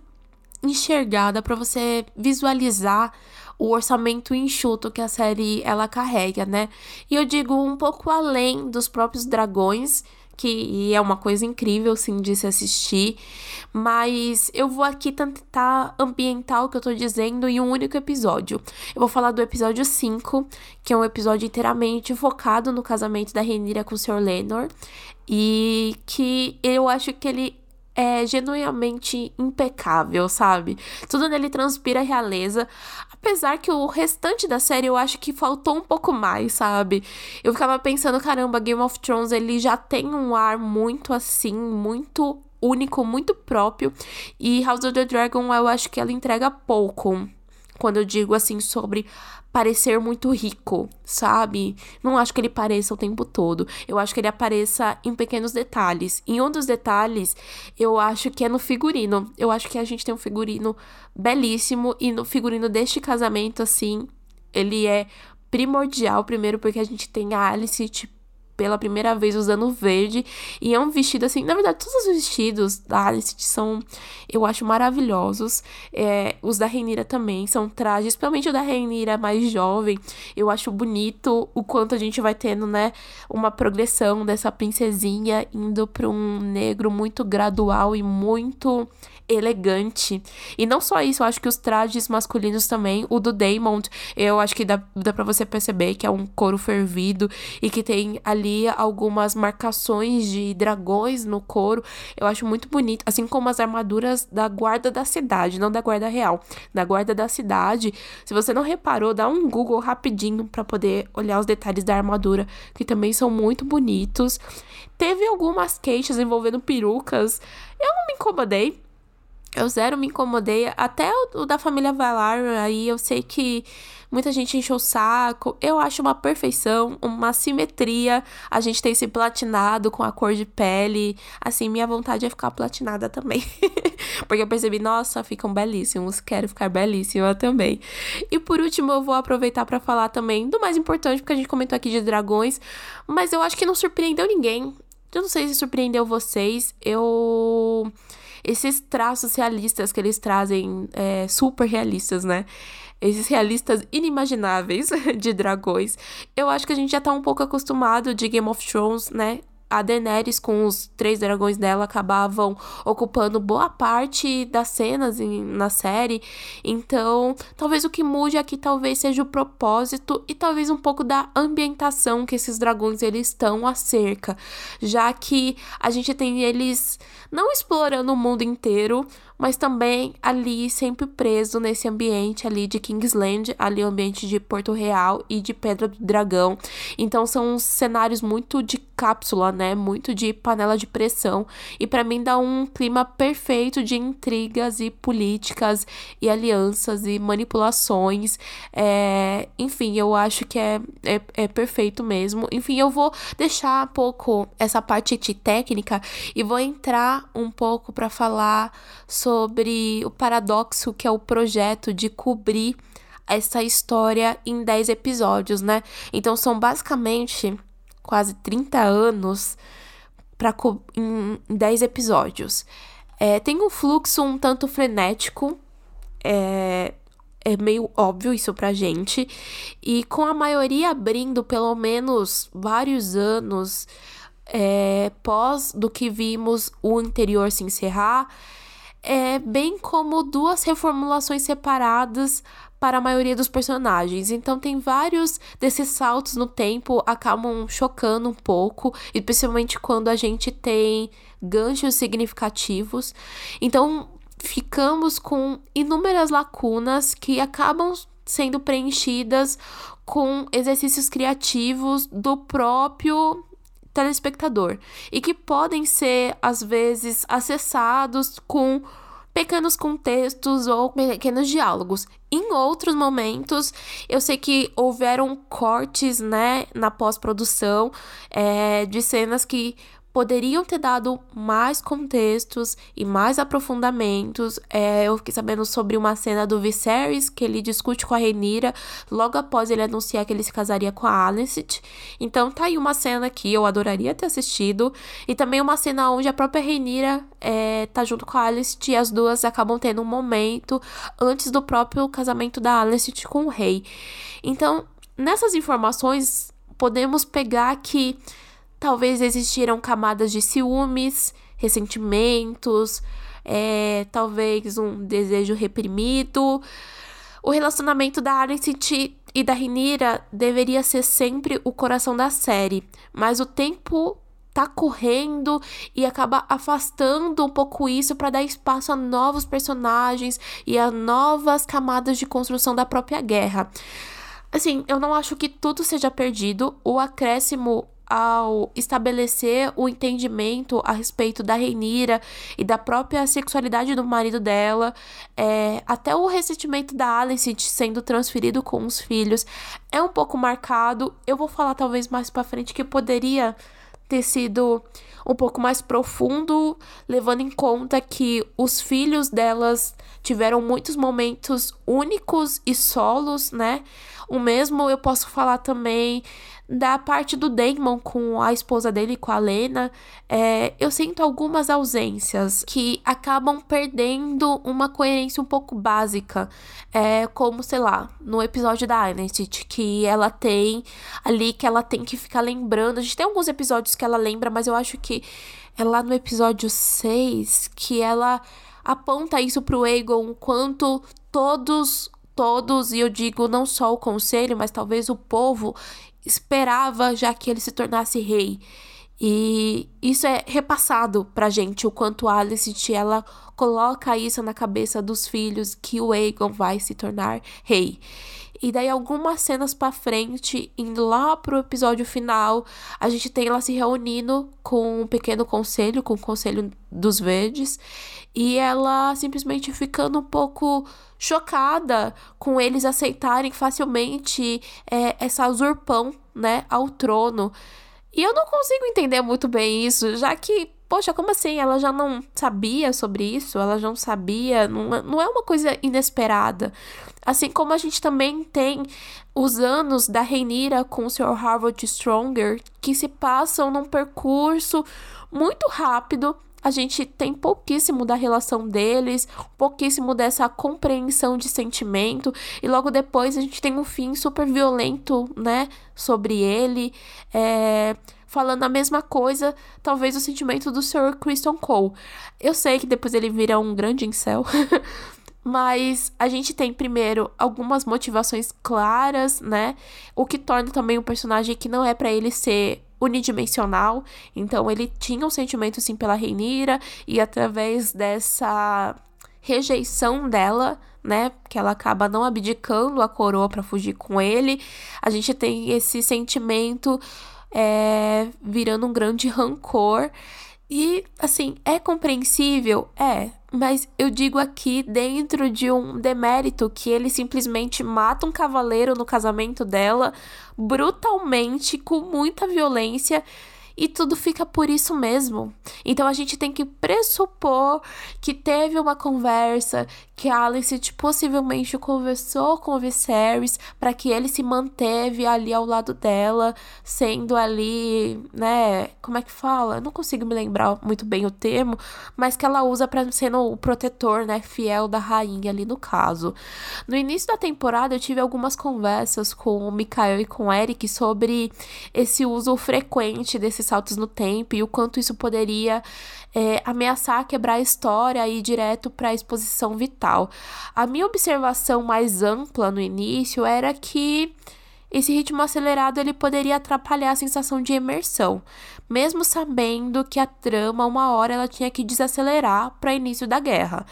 enxergar, dá para você visualizar o orçamento enxuto que a série ela carrega, né? E eu digo um pouco além dos próprios dragões que é uma coisa incrível, sim, de se assistir. Mas eu vou aqui tentar ambientar o que eu tô dizendo em um único episódio. Eu vou falar do episódio 5, que é um episódio inteiramente focado no casamento da Renira com o Sr. Lenor. E que eu acho que ele é genuinamente impecável, sabe? Tudo nele transpira realeza. Apesar que o restante da série eu acho que faltou um pouco mais, sabe? Eu ficava pensando, caramba, Game of Thrones ele já tem um ar muito assim, muito único, muito próprio. E House of the Dragon eu acho que ela entrega pouco. Quando eu digo assim sobre parecer muito rico, sabe? Não acho que ele pareça o tempo todo. Eu acho que ele apareça em pequenos detalhes. Em um dos detalhes, eu acho que é no figurino. Eu acho que a gente tem um figurino belíssimo e no figurino deste casamento assim, ele é primordial primeiro porque a gente tem a Alice tipo pela primeira vez usando verde. E é um vestido assim. Na verdade, todos os vestidos da Alice são, eu acho, maravilhosos. É, os da Reinira também são trajes, principalmente o da Reinira mais jovem. Eu acho bonito o quanto a gente vai tendo, né? Uma progressão dessa princesinha indo para um negro muito gradual e muito elegante. E não só isso, eu acho que os trajes masculinos também, o do Damon, eu acho que dá, dá pra você perceber que é um couro fervido e que tem ali algumas marcações de dragões no couro. Eu acho muito bonito, assim como as armaduras da guarda da cidade, não da guarda real, da guarda da cidade. Se você não reparou, dá um Google rapidinho para poder olhar os detalhes da armadura, que também são muito bonitos. Teve algumas queixas envolvendo perucas. Eu não me incomodei, eu zero me incomodei. Até o, o, da família Valar, aí eu sei que muita gente encheu o saco. Eu acho uma perfeição, uma simetria. A gente tem esse platinado com a cor de pele. Assim, minha vontade é ficar platinada também. Porque eu percebi, nossa, ficam belíssimos. Quero ficar belíssima também. E por último, eu vou aproveitar para falar também do mais importante, porque a gente comentou aqui de dragões. Mas eu acho que não surpreendeu ninguém. Eu não sei se surpreendeu vocês. Eu esses traços realistas que eles trazem, é, super realistas, né? Esses realistas inimagináveis de dragões. Eu acho que a gente já tá um pouco acostumado de Game of Thrones, né? A Daenerys com os três dragões dela acabavam ocupando boa parte das cenas em, na série. Então, talvez o que mude aqui talvez seja o propósito e talvez um pouco da ambientação que esses dragões eles estão acerca, já que a gente tem eles não explorando o mundo inteiro, mas também ali sempre preso nesse ambiente ali de Kingsland, ali o ambiente de Porto Real e de Pedra do Dragão. Então são cenários muito de cápsula, né? Muito de panela de pressão e para mim dá um clima perfeito de intrigas e políticas e alianças e manipulações. É... Enfim, eu acho que é, é, é perfeito mesmo. Enfim, eu vou deixar um pouco essa parte de técnica e vou entrar um pouco para falar sobre sobre o paradoxo que é o projeto de cobrir essa história em 10 episódios, né? Então são basicamente quase 30 anos para em 10 episódios. É, tem um fluxo um tanto frenético, é, é meio óbvio isso pra gente. E com a maioria abrindo pelo menos vários anos é, pós do que vimos o interior se encerrar, é bem como duas reformulações separadas para a maioria dos personagens. Então tem vários desses saltos no tempo acabam chocando um pouco, especialmente quando a gente tem ganchos significativos. Então ficamos com inúmeras lacunas que acabam sendo preenchidas com exercícios criativos do próprio telespectador e que podem ser às vezes acessados com pequenos contextos ou pequenos diálogos. Em outros momentos, eu sei que houveram cortes, né, na pós-produção, é, de cenas que poderiam ter dado mais contextos e mais aprofundamentos. É, eu fiquei sabendo sobre uma cena do Viserys que ele discute com a Renira logo após ele anunciar que ele se casaria com a Alicent. Então tá aí uma cena que eu adoraria ter assistido e também uma cena onde a própria Renira é, tá junto com a Alicent e as duas acabam tendo um momento antes do próprio casamento da Alicent com o rei. Então, nessas informações podemos pegar que Talvez existiram camadas de ciúmes, ressentimentos, é, talvez um desejo reprimido. O relacionamento da Alicent e da Rinira deveria ser sempre o coração da série, mas o tempo tá correndo e acaba afastando um pouco isso para dar espaço a novos personagens e a novas camadas de construção da própria guerra. Assim, eu não acho que tudo seja perdido. O acréscimo ao estabelecer o entendimento a respeito da Reinira e da própria sexualidade do marido dela, é, até o ressentimento da Alice sendo transferido com os filhos, é um pouco marcado. Eu vou falar talvez mais para frente que poderia ter sido um pouco mais profundo, levando em conta que os filhos delas tiveram muitos momentos únicos e solos, né? O mesmo eu posso falar também da parte do Damon com a esposa dele, com a Lena, é, eu sinto algumas ausências que acabam perdendo uma coerência um pouco básica. É, como, sei lá, no episódio da Anistit, que ela tem ali, que ela tem que ficar lembrando. A gente tem alguns episódios que ela lembra, mas eu acho que é lá no episódio 6 que ela aponta isso pro Aegon, quanto todos todos, e eu digo não só o conselho, mas talvez o povo esperava já que ele se tornasse rei. E isso é repassado pra gente, o quanto Alicent, ela coloca isso na cabeça dos filhos, que o Aegon vai se tornar rei. E daí algumas cenas para frente, indo lá pro episódio final, a gente tem ela se reunindo com um pequeno conselho, com o conselho dos verdes, e ela simplesmente ficando um pouco chocada com eles aceitarem facilmente é, essa usurpão, né, ao trono. E eu não consigo entender muito bem isso, já que, poxa, como assim? Ela já não sabia sobre isso? Ela já não sabia? Não, é, não é uma coisa inesperada. Assim como a gente também tem os anos da Reinira com o Sr. Harvard Stronger, que se passam num percurso muito rápido a gente tem pouquíssimo da relação deles, pouquíssimo dessa compreensão de sentimento, e logo depois a gente tem um fim super violento, né, sobre ele, é, falando a mesma coisa, talvez o sentimento do Sr. Christian Cole. Eu sei que depois ele vira um grande incel, mas a gente tem primeiro algumas motivações claras, né, o que torna também um personagem que não é para ele ser unidimensional. Então ele tinha um sentimento sim pela Reinira e através dessa rejeição dela, né, que ela acaba não abdicando a coroa para fugir com ele, a gente tem esse sentimento é, virando um grande rancor. E, assim, é compreensível? É. Mas eu digo aqui dentro de um demérito que ele simplesmente mata um cavaleiro no casamento dela, brutalmente, com muita violência. E tudo fica por isso mesmo. Então a gente tem que pressupor que teve uma conversa, que a Alice possivelmente conversou com o Viserys para que ele se manteve ali ao lado dela, sendo ali, né, como é que fala? Não consigo me lembrar muito bem o termo, mas que ela usa para ser o protetor, né, fiel da rainha ali no caso. No início da temporada eu tive algumas conversas com o Mikael e com o Eric sobre esse uso frequente desses saltos no tempo e o quanto isso poderia é, ameaçar quebrar a história e ir direto para a exposição vital. A minha observação mais ampla no início era que esse ritmo acelerado ele poderia atrapalhar a sensação de imersão, mesmo sabendo que a trama uma hora ela tinha que desacelerar para início da guerra.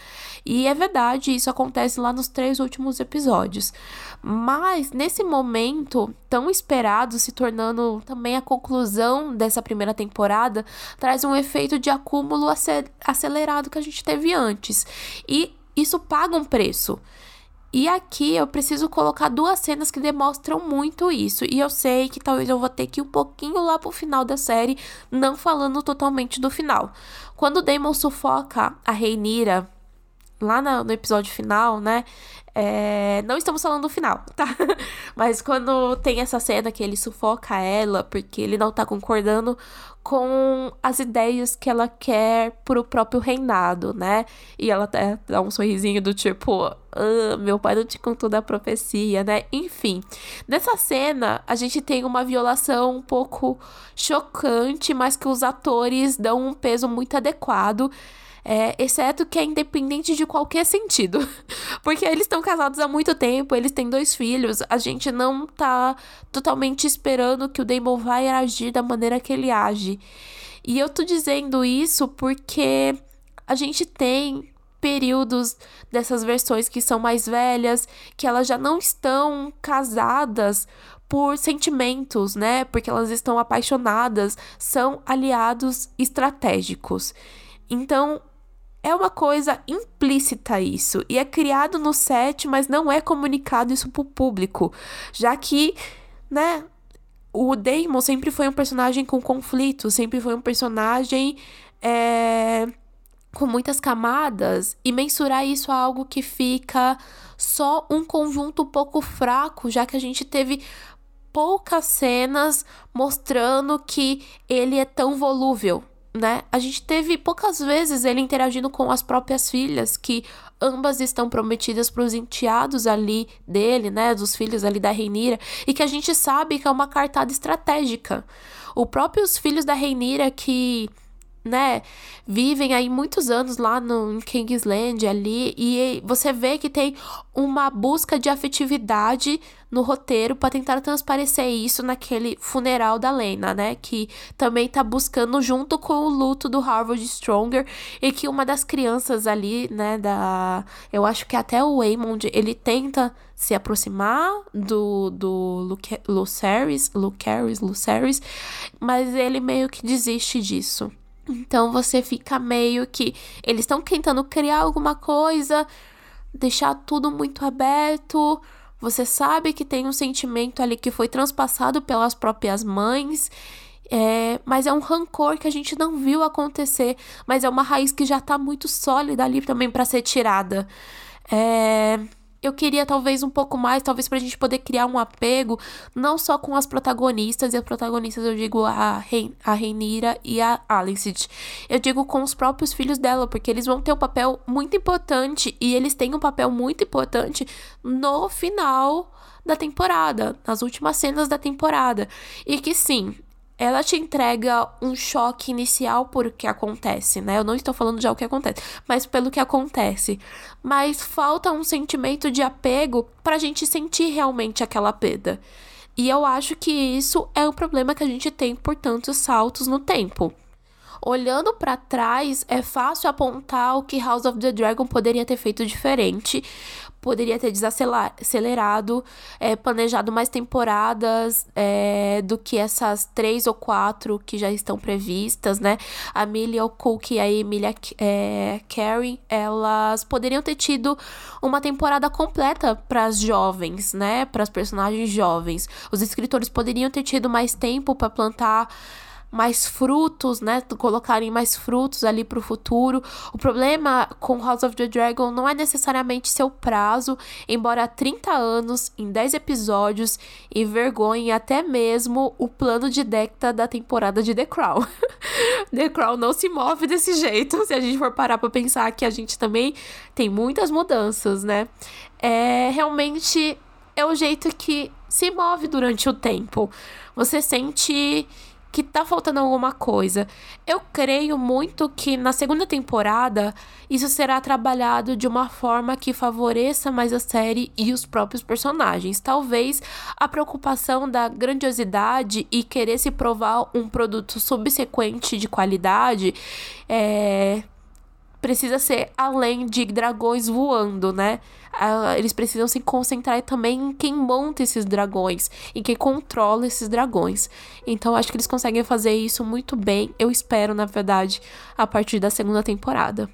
E é verdade, isso acontece lá nos três últimos episódios. Mas nesse momento tão esperado, se tornando também a conclusão dessa primeira temporada, traz um efeito de acúmulo acelerado que a gente teve antes. E isso paga um preço. E aqui eu preciso colocar duas cenas que demonstram muito isso. E eu sei que talvez eu vou ter que ir um pouquinho lá pro final da série, não falando totalmente do final. Quando o Damon sufoca a Reinira lá no, no episódio final, né? É, não estamos falando do final, tá? Mas quando tem essa cena que ele sufoca ela porque ele não tá concordando com as ideias que ela quer pro próprio reinado, né? E ela até dá um sorrisinho do tipo, ah, meu pai não te contou da profecia, né? Enfim, nessa cena a gente tem uma violação um pouco chocante, mas que os atores dão um peso muito adequado é, exceto que é independente de qualquer sentido. Porque eles estão casados há muito tempo, eles têm dois filhos, a gente não tá totalmente esperando que o Damon vai agir da maneira que ele age. E eu tô dizendo isso porque a gente tem períodos dessas versões que são mais velhas, que elas já não estão casadas por sentimentos, né? Porque elas estão apaixonadas, são aliados estratégicos. Então, é uma coisa implícita isso, e é criado no set, mas não é comunicado isso pro público, já que, né, o Damon sempre foi um personagem com conflito, sempre foi um personagem é, com muitas camadas, e mensurar isso a algo que fica só um conjunto um pouco fraco, já que a gente teve poucas cenas mostrando que ele é tão volúvel né? A gente teve poucas vezes ele interagindo com as próprias filhas, que ambas estão prometidas para os enteados ali dele, né? Dos filhos ali da Reinira, e que a gente sabe que é uma cartada estratégica. Os próprios filhos da Reinira que né, vivem aí muitos anos lá no em Kingsland ali e você vê que tem uma busca de afetividade no roteiro para tentar transparecer isso naquele funeral da Lena, né, que também tá buscando junto com o luto do Harvard Stronger e que uma das crianças ali, né, da eu acho que até o Waymond, ele tenta se aproximar do, do Lucerys, Lucerys, Lucerys, mas ele meio que desiste disso. Então você fica meio que eles estão tentando criar alguma coisa, deixar tudo muito aberto. Você sabe que tem um sentimento ali que foi transpassado pelas próprias mães. É, mas é um rancor que a gente não viu acontecer, mas é uma raiz que já tá muito sólida ali também para ser tirada. É, eu queria talvez um pouco mais, talvez pra gente poder criar um apego, não só com as protagonistas, e as protagonistas eu digo a, Rein, a Reinira e a Alicent. Eu digo com os próprios filhos dela, porque eles vão ter um papel muito importante, e eles têm um papel muito importante no final da temporada, nas últimas cenas da temporada. E que sim, ela te entrega um choque inicial por que acontece, né? Eu não estou falando já o que acontece, mas pelo que acontece. Mas falta um sentimento de apego pra gente sentir realmente aquela perda. E eu acho que isso é um problema que a gente tem por tantos saltos no tempo. Olhando para trás, é fácil apontar o que House of the Dragon poderia ter feito diferente, poderia ter desacelerado, é, planejado mais temporadas é, do que essas três ou quatro que já estão previstas, né? A Amelia Cook e a Emilia é, Carey, elas poderiam ter tido uma temporada completa para as jovens, né? Para as personagens jovens. Os escritores poderiam ter tido mais tempo para plantar mais frutos, né? Colocarem mais frutos ali pro futuro. O problema com House of the Dragon não é necessariamente seu prazo, embora 30 anos em 10 episódios envergonhe até mesmo o plano de Decta da temporada de The Crown. The Crown não se move desse jeito, se a gente for parar pra pensar que a gente também tem muitas mudanças, né? É realmente é o jeito que se move durante o tempo. Você sente que tá faltando alguma coisa. Eu creio muito que na segunda temporada isso será trabalhado de uma forma que favoreça mais a série e os próprios personagens. Talvez a preocupação da grandiosidade e querer se provar um produto subsequente de qualidade é precisa ser além de dragões voando, né? Uh, eles precisam se concentrar também em quem monta esses dragões, em quem controla esses dragões. Então acho que eles conseguem fazer isso muito bem. Eu espero, na verdade, a partir da segunda temporada.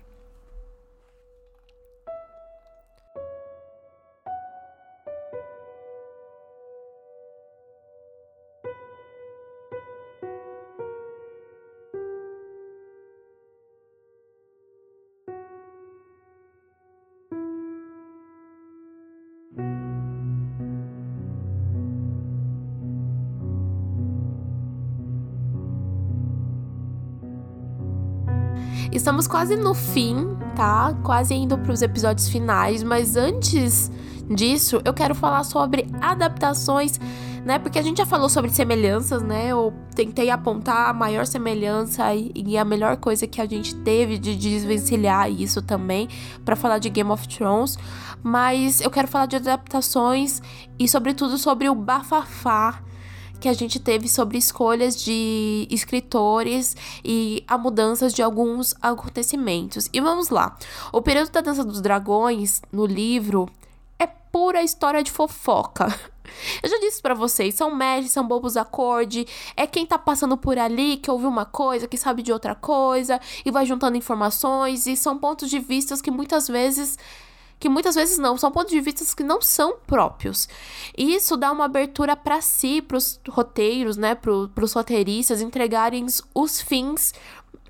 Estamos quase no fim, tá? Quase indo para os episódios finais, mas antes disso, eu quero falar sobre adaptações, né? Porque a gente já falou sobre semelhanças, né? Eu tentei apontar a maior semelhança e a melhor coisa que a gente teve de desvencilhar isso também para falar de Game of Thrones, mas eu quero falar de adaptações e sobretudo sobre o bafafá que a gente teve sobre escolhas de escritores e a mudanças de alguns acontecimentos. E vamos lá. O período da Dança dos Dragões, no livro, é pura história de fofoca. Eu já disse para vocês, são mestres, são bobos acorde, é quem tá passando por ali, que ouviu uma coisa, que sabe de outra coisa, e vai juntando informações, e são pontos de vista que muitas vezes que muitas vezes não, são pontos de vista que não são próprios. E isso dá uma abertura para si, para os roteiros, né, para os roteiristas entregarem os fins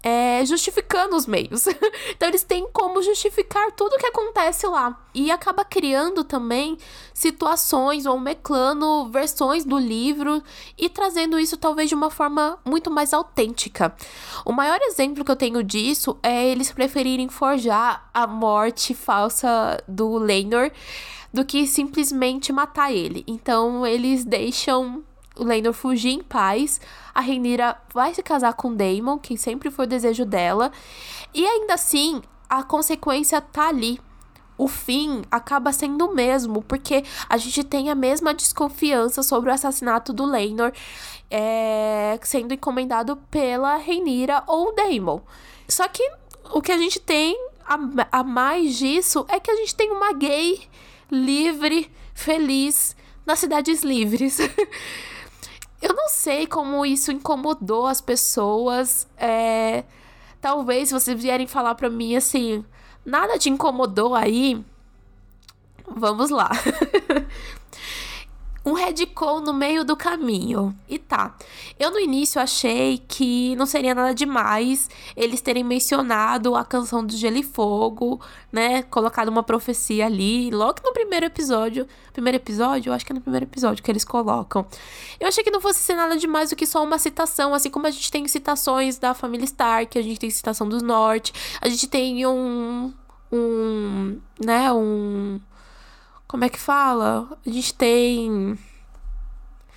é, justificando os meios. então eles têm como justificar tudo o que acontece lá. E acaba criando também situações ou meclando versões do livro e trazendo isso talvez de uma forma muito mais autêntica. O maior exemplo que eu tenho disso é eles preferirem forjar a morte falsa do Lenor do que simplesmente matar ele. Então eles deixam o Lendor fugir em paz. A Rhaenyra vai se casar com Daemon, que sempre foi o desejo dela. E ainda assim, a consequência tá ali. O fim acaba sendo o mesmo, porque a gente tem a mesma desconfiança sobre o assassinato do Leinor é, sendo encomendado pela Rhaenyra ou Daemon. Só que o que a gente tem a, a mais disso é que a gente tem uma gay livre, feliz, nas cidades livres. Eu não sei como isso incomodou as pessoas. É... Talvez vocês vierem falar pra mim assim, nada te incomodou aí. Vamos lá. um retcon no meio do caminho. E tá. Eu no início achei que não seria nada demais eles terem mencionado a canção do Gelo e Fogo, né? Colocado uma profecia ali, logo no primeiro episódio. Primeiro episódio? Eu acho que é no primeiro episódio que eles colocam. Eu achei que não fosse ser nada demais do que só uma citação, assim como a gente tem citações da família Stark, a gente tem citação do Norte, a gente tem um. Um. Né? Um como é que fala? A gente tem.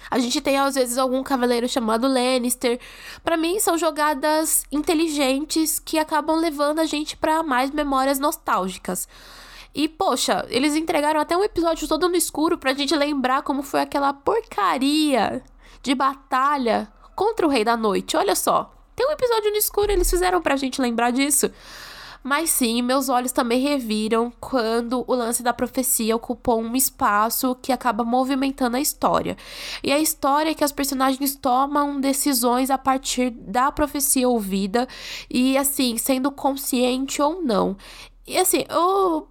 A gente tem às vezes algum cavaleiro chamado Lannister. Para mim são jogadas inteligentes que acabam levando a gente para mais memórias nostálgicas. E poxa, eles entregaram até um episódio todo no escuro pra gente lembrar como foi aquela porcaria de batalha contra o Rei da Noite. Olha só, tem um episódio no escuro, eles fizeram pra gente lembrar disso. Mas sim, meus olhos também reviram quando o lance da profecia ocupou um espaço que acaba movimentando a história. E a história é que as personagens tomam decisões a partir da profecia ouvida e assim, sendo consciente ou não. E assim, eu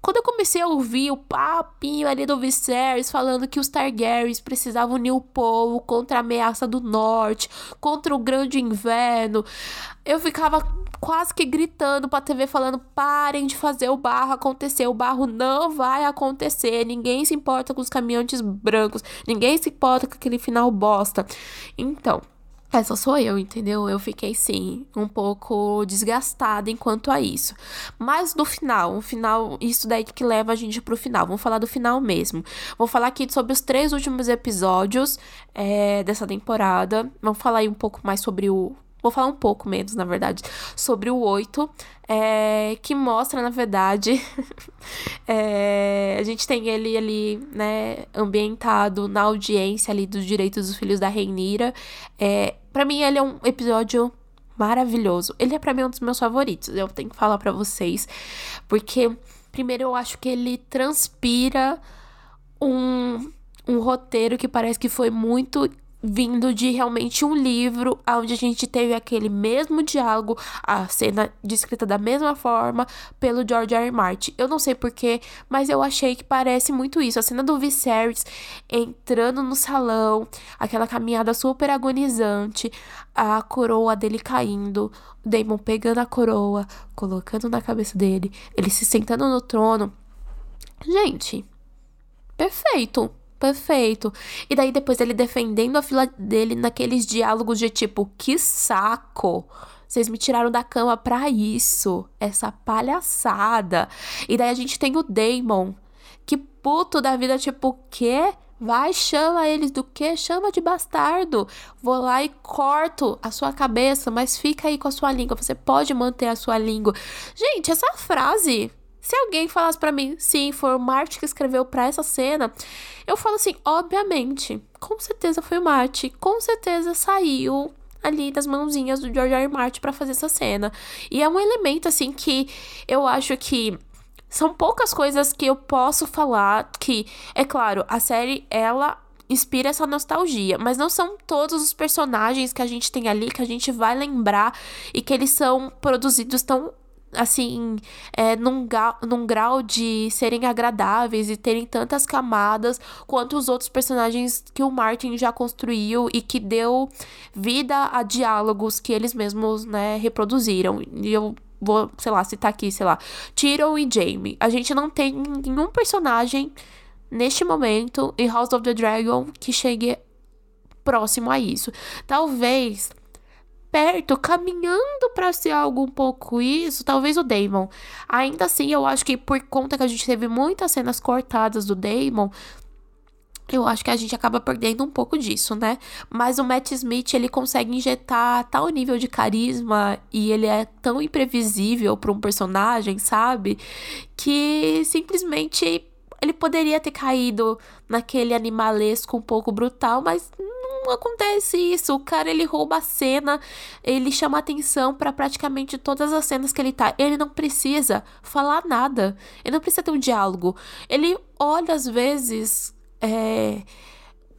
quando eu comecei a ouvir o papinho ali do Viserys falando que os Targaryens precisavam unir o povo contra a ameaça do norte, contra o grande inverno, eu ficava quase que gritando pra TV falando: parem de fazer o barro acontecer. O barro não vai acontecer. Ninguém se importa com os caminhantes brancos. Ninguém se importa com aquele final bosta. Então. Essa sou eu, entendeu? Eu fiquei sim um pouco desgastada enquanto a isso. Mas no final, o final, isso daí que leva a gente pro final. Vamos falar do final mesmo. Vou falar aqui sobre os três últimos episódios é, dessa temporada. Vamos falar aí um pouco mais sobre o Vou falar um pouco menos, na verdade, sobre o 8, é, que mostra, na verdade, é, a gente tem ele ali, né, ambientado na audiência ali dos direitos dos filhos da Reinira. É, para mim, ele é um episódio maravilhoso. Ele é para mim um dos meus favoritos, eu tenho que falar para vocês, porque, primeiro, eu acho que ele transpira um, um roteiro que parece que foi muito vindo de realmente um livro onde a gente teve aquele mesmo diálogo, a cena descrita da mesma forma pelo George R. R. Martin. Eu não sei porquê, mas eu achei que parece muito isso. A cena do Viserys entrando no salão, aquela caminhada super agonizante, a coroa dele caindo, o Daemon pegando a coroa, colocando na cabeça dele, ele se sentando no trono. Gente, perfeito perfeito. E daí depois ele defendendo a fila dele naqueles diálogos de tipo, que saco. Vocês me tiraram da cama pra isso. Essa palhaçada. E daí a gente tem o Damon. Que puto da vida, tipo, quê? Vai, chama eles do que? Chama de bastardo. Vou lá e corto a sua cabeça, mas fica aí com a sua língua. Você pode manter a sua língua. Gente, essa frase se alguém falasse para mim, sim, foi o Marty que escreveu para essa cena, eu falo assim, obviamente, com certeza foi o Marty, com certeza saiu ali das mãozinhas do George R. R. Martin para fazer essa cena. E é um elemento assim que eu acho que são poucas coisas que eu posso falar que, é claro, a série ela inspira essa nostalgia, mas não são todos os personagens que a gente tem ali que a gente vai lembrar e que eles são produzidos tão assim, é, num, grau, num grau de serem agradáveis e terem tantas camadas quanto os outros personagens que o Martin já construiu e que deu vida a diálogos que eles mesmos, né, reproduziram. E eu vou, sei lá, citar aqui, sei lá, Tyrion e Jaime. A gente não tem nenhum personagem neste momento em House of the Dragon que chegue próximo a isso. Talvez perto, caminhando para ser algo um pouco isso, talvez o Damon. Ainda assim, eu acho que por conta que a gente teve muitas cenas cortadas do Damon, eu acho que a gente acaba perdendo um pouco disso, né? Mas o Matt Smith, ele consegue injetar tal nível de carisma e ele é tão imprevisível para um personagem, sabe? Que simplesmente ele poderia ter caído naquele animalesco um pouco brutal, mas não acontece isso. O cara ele rouba a cena, ele chama atenção para praticamente todas as cenas que ele tá. Ele não precisa falar nada. Ele não precisa ter um diálogo. Ele olha às vezes é,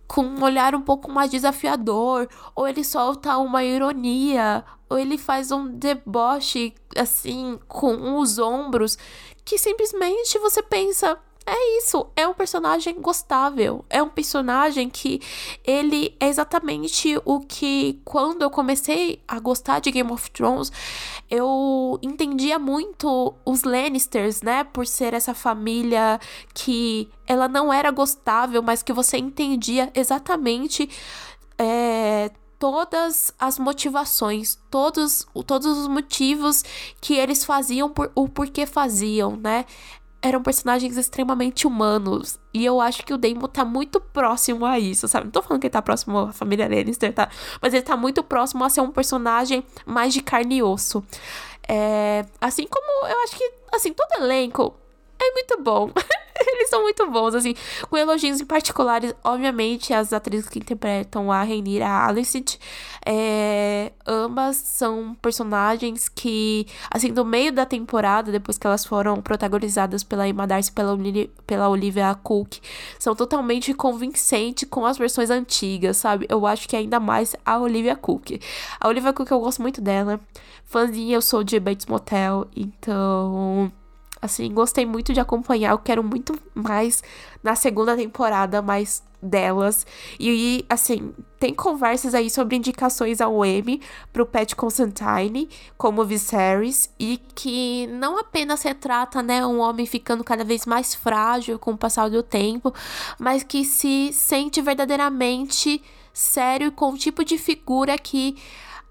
com um olhar um pouco mais desafiador, ou ele solta uma ironia, ou ele faz um deboche assim com os ombros que simplesmente você pensa é isso, é um personagem gostável, é um personagem que ele é exatamente o que quando eu comecei a gostar de Game of Thrones, eu entendia muito os Lannisters, né, por ser essa família que ela não era gostável, mas que você entendia exatamente é, todas as motivações, todos, todos os motivos que eles faziam, por, o porquê faziam, né? Eram personagens extremamente humanos. E eu acho que o Damon tá muito próximo a isso, sabe? Não tô falando que ele tá próximo à família Lannister, tá? Mas ele tá muito próximo a ser um personagem mais de carne e osso. É, assim como eu acho que, assim, todo elenco é muito bom. Eles são muito bons, assim, com elogios em particulares, obviamente, as atrizes que interpretam a Rainira Alicent, é, ambas são personagens que, assim, no meio da temporada, depois que elas foram protagonizadas pela Emma Darcy e pela, pela Olivia Cook, são totalmente convincentes com as versões antigas, sabe? Eu acho que ainda mais a Olivia Cook. A Olivia Cook, eu gosto muito dela. Fãzinha, eu sou de Bates Motel, então Assim, gostei muito de acompanhar. Eu quero muito mais na segunda temporada, mais delas. E, assim, tem conversas aí sobre indicações ao Emmy pro Pat Constantine como Viserys e que não apenas retrata, né, um homem ficando cada vez mais frágil com o passar do tempo, mas que se sente verdadeiramente sério com o tipo de figura que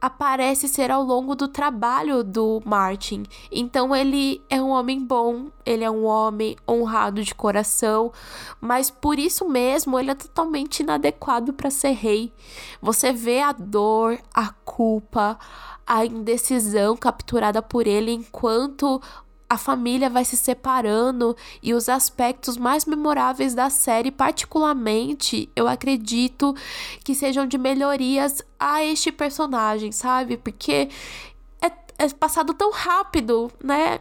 aparece ser ao longo do trabalho do Martin. Então ele é um homem bom, ele é um homem honrado de coração, mas por isso mesmo ele é totalmente inadequado para ser rei. Você vê a dor, a culpa, a indecisão capturada por ele enquanto a família vai se separando e os aspectos mais memoráveis da série, particularmente, eu acredito que sejam de melhorias a este personagem, sabe? Porque é, é passado tão rápido, né?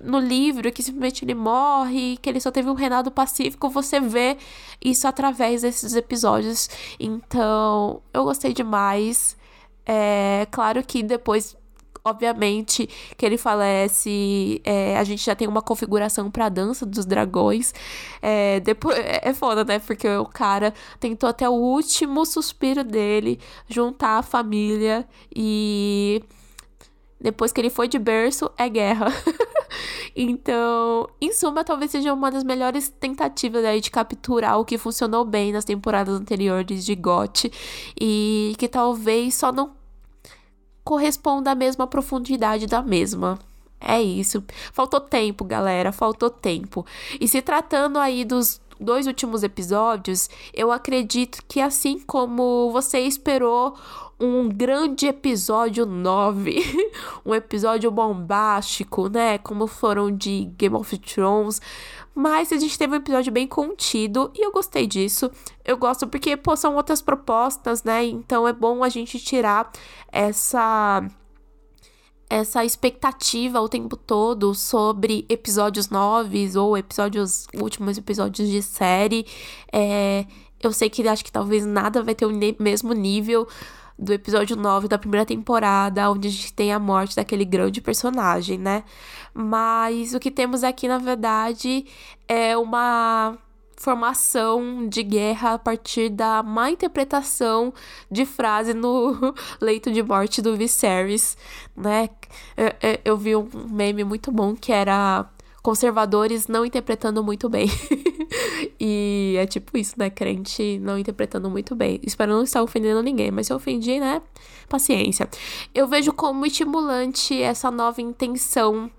No livro, que simplesmente ele morre, que ele só teve um reinado pacífico, você vê isso através desses episódios. Então, eu gostei demais. É claro que depois obviamente, que ele falece, é, a gente já tem uma configuração pra dança dos dragões. É, depois, é, é foda, né? Porque o cara tentou até o último suspiro dele juntar a família e depois que ele foi de berço, é guerra. então, em suma, talvez seja uma das melhores tentativas aí de capturar o que funcionou bem nas temporadas anteriores de GOT e que talvez só não corresponda à mesma profundidade da mesma. É isso. Faltou tempo, galera, faltou tempo. E se tratando aí dos dois últimos episódios, eu acredito que assim como você esperou um grande episódio 9, um episódio bombástico, né, como foram de Game of Thrones, mas a gente teve um episódio bem contido e eu gostei disso. Eu gosto porque, pô, são outras propostas, né? Então é bom a gente tirar essa essa expectativa o tempo todo sobre episódios novos ou episódios últimos episódios de série. É, eu sei que acho que talvez nada vai ter o mesmo nível do episódio 9 da primeira temporada, onde a gente tem a morte daquele grande personagem, né? Mas o que temos aqui, na verdade, é uma formação de guerra a partir da má interpretação de frase no leito de morte do Viserys, né? Eu, eu vi um meme muito bom que era conservadores não interpretando muito bem. e é tipo isso, né? Crente não interpretando muito bem. Espero não estar ofendendo ninguém, mas se eu ofendi, né? Paciência. Eu vejo como estimulante essa nova intenção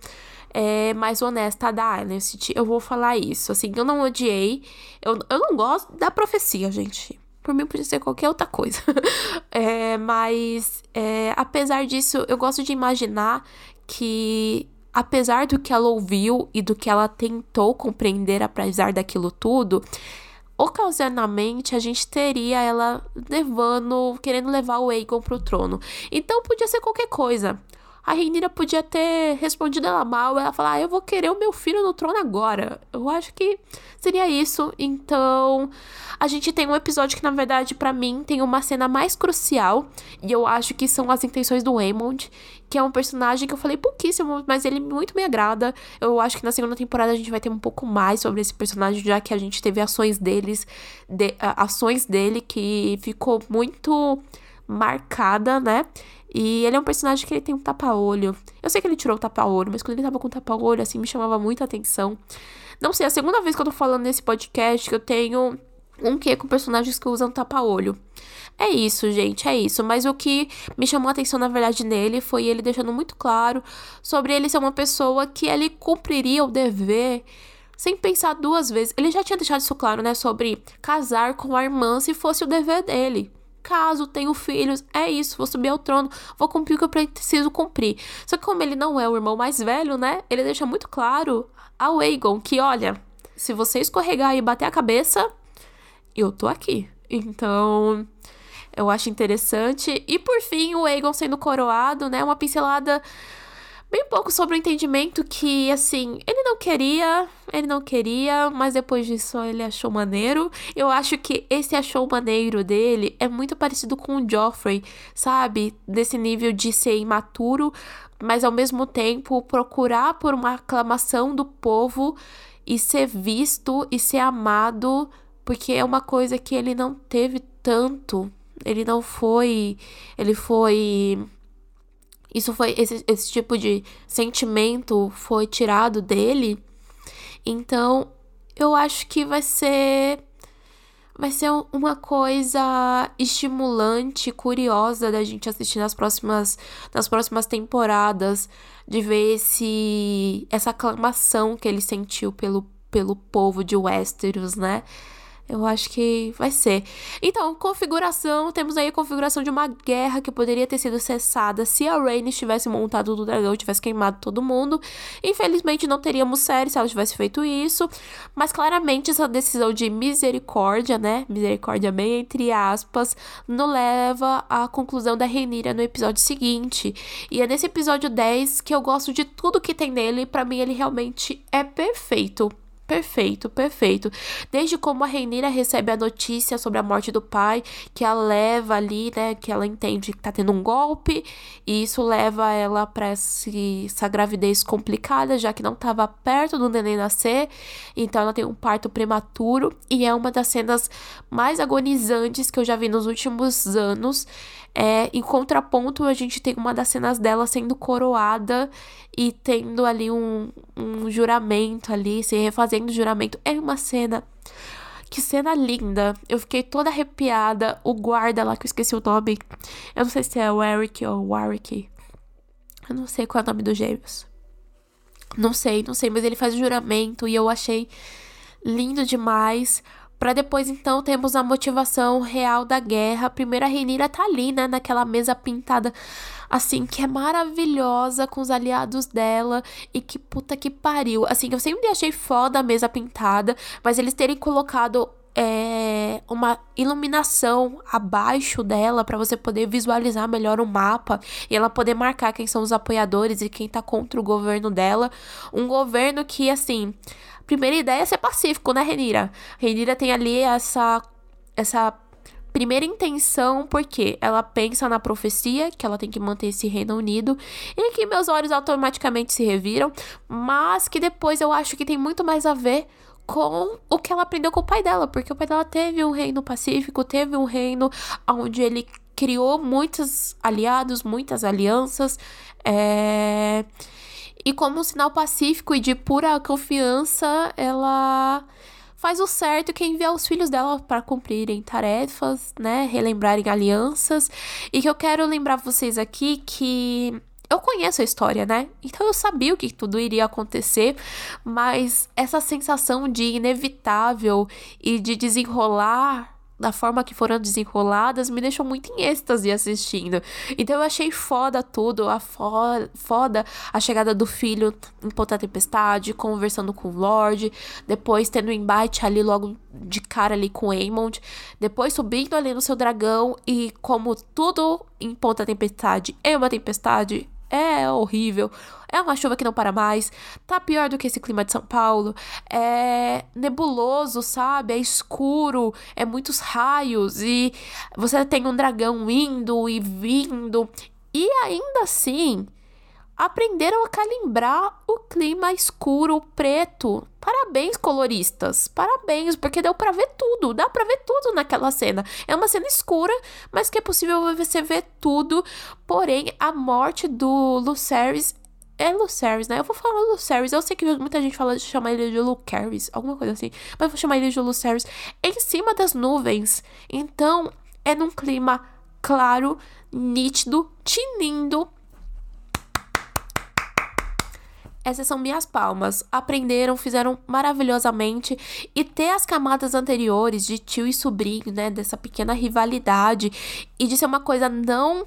é, mais honesta da Dynasty. Eu vou falar isso. Assim, eu não odiei. Eu, eu não gosto da profecia, gente. Por mim, podia ser qualquer outra coisa. é, mas, é, apesar disso, eu gosto de imaginar que apesar do que ela ouviu e do que ela tentou compreender apesar daquilo tudo, ocasionalmente a gente teria ela levando, querendo levar o Aegon pro trono. Então podia ser qualquer coisa. A Rhaenyra podia ter respondido ela mal, ela falar, ah, eu vou querer o meu filho no trono agora. Eu acho que seria isso. Então, a gente tem um episódio que, na verdade, para mim, tem uma cena mais crucial. E eu acho que são as intenções do Aemond, que é um personagem que eu falei pouquíssimo, mas ele muito me agrada. Eu acho que na segunda temporada a gente vai ter um pouco mais sobre esse personagem, já que a gente teve ações deles, de, ações dele que ficou muito marcada, né? E ele é um personagem que ele tem um tapa-olho. Eu sei que ele tirou o tapa-olho, mas quando ele tava com o tapa-olho, assim, me chamava muita atenção. Não sei, é a segunda vez que eu tô falando nesse podcast que eu tenho um que com personagens que usam tapa-olho. É isso, gente, é isso. Mas o que me chamou a atenção, na verdade, nele foi ele deixando muito claro sobre ele ser uma pessoa que ele cumpriria o dever sem pensar duas vezes. Ele já tinha deixado isso claro, né? Sobre casar com a irmã se fosse o dever dele caso tenho filhos, é isso, vou subir ao trono, vou cumprir o que eu preciso cumprir. Só que como ele não é o irmão mais velho, né? Ele deixa muito claro ao Aegon que, olha, se você escorregar e bater a cabeça, eu tô aqui. Então, eu acho interessante. E por fim, o Aegon sendo coroado, né? Uma pincelada bem pouco sobre o entendimento que, assim, ele não queria, ele não queria, mas depois disso ele achou maneiro. Eu acho que esse achou maneiro dele é muito parecido com o Joffrey, sabe? Desse nível de ser imaturo, mas ao mesmo tempo procurar por uma aclamação do povo e ser visto e ser amado, porque é uma coisa que ele não teve tanto. Ele não foi. Ele foi isso foi esse, esse tipo de sentimento foi tirado dele. Então, eu acho que vai ser vai ser uma coisa estimulante, curiosa da gente assistir nas próximas nas próximas temporadas, de ver esse essa aclamação que ele sentiu pelo pelo povo de Westeros, né? Eu acho que vai ser. Então, configuração, temos aí a configuração de uma guerra que poderia ter sido cessada se a Rhaenys tivesse montado do dragão, tivesse queimado todo mundo. Infelizmente não teríamos série se ela tivesse feito isso, mas claramente essa decisão de misericórdia, né? Misericórdia bem entre aspas, nos leva à conclusão da Rhaenyra no episódio seguinte. E é nesse episódio 10 que eu gosto de tudo que tem nele, para mim ele realmente é perfeito perfeito, perfeito. Desde como a Reinira recebe a notícia sobre a morte do pai, que a leva ali, né, que ela entende que tá tendo um golpe, e isso leva ela para essa gravidez complicada, já que não tava perto do neném nascer, então ela tem um parto prematuro, e é uma das cenas mais agonizantes que eu já vi nos últimos anos. É, em contraponto, a gente tem uma das cenas dela sendo coroada e tendo ali um, um juramento ali, se refazendo o juramento. É uma cena. Que cena linda. Eu fiquei toda arrepiada. O guarda lá, que eu esqueci o nome. Eu não sei se é o Eric ou o Warwick. Eu não sei qual é o nome dos gêmeos. Não sei, não sei, mas ele faz o juramento e eu achei lindo demais. Para depois, então, temos a motivação real da guerra. A primeira Renira tá ali, né? Naquela mesa pintada, assim, que é maravilhosa com os aliados dela. E que puta que pariu. Assim, eu sempre achei foda a mesa pintada, mas eles terem colocado é, uma iluminação abaixo dela para você poder visualizar melhor o mapa e ela poder marcar quem são os apoiadores e quem tá contra o governo dela. Um governo que, assim, primeira ideia é ser pacífico, né, Renira? Renira tem ali essa essa primeira intenção, porque ela pensa na profecia, que ela tem que manter esse reino unido, e que meus olhos automaticamente se reviram, mas que depois eu acho que tem muito mais a ver com o que ela aprendeu com o pai dela, porque o pai dela teve um reino pacífico, teve um reino onde ele criou muitos aliados, muitas alianças, é... e como um sinal pacífico e de pura confiança, ela faz o certo que enviar os filhos dela para cumprirem tarefas, né, relembrarem alianças, e que eu quero lembrar vocês aqui que eu conheço a história, né? Então eu sabia o que tudo iria acontecer, mas essa sensação de inevitável e de desenrolar da forma que foram desenroladas me deixou muito em êxtase assistindo. Então eu achei foda tudo, a fo foda a chegada do filho em Ponta Tempestade, conversando com o Lorde, depois tendo um embate ali logo de cara ali com Aemond, depois subindo ali no seu dragão e como tudo em Ponta Tempestade é uma tempestade, é horrível. É uma chuva que não para mais. Tá pior do que esse clima de São Paulo. É nebuloso, sabe? É escuro, é muitos raios e você tem um dragão indo e vindo. E ainda assim, aprenderam a calibrar o clima escuro, preto. Parabéns, coloristas. Parabéns, porque deu para ver tudo. Dá para ver tudo naquela cena. É uma cena escura, mas que é possível você ver tudo. Porém, a morte do Lucerys é Lucerys, né? Eu vou falar Lucerys. Eu sei que muita gente fala de chamar ele de Lucerys, alguma coisa assim. Mas eu vou chamar ele de Lucerys. Em cima das nuvens. Então, é num clima claro, nítido, tinindo essas são minhas palmas. Aprenderam, fizeram maravilhosamente e ter as camadas anteriores de tio e sobrinho, né, dessa pequena rivalidade e de ser uma coisa não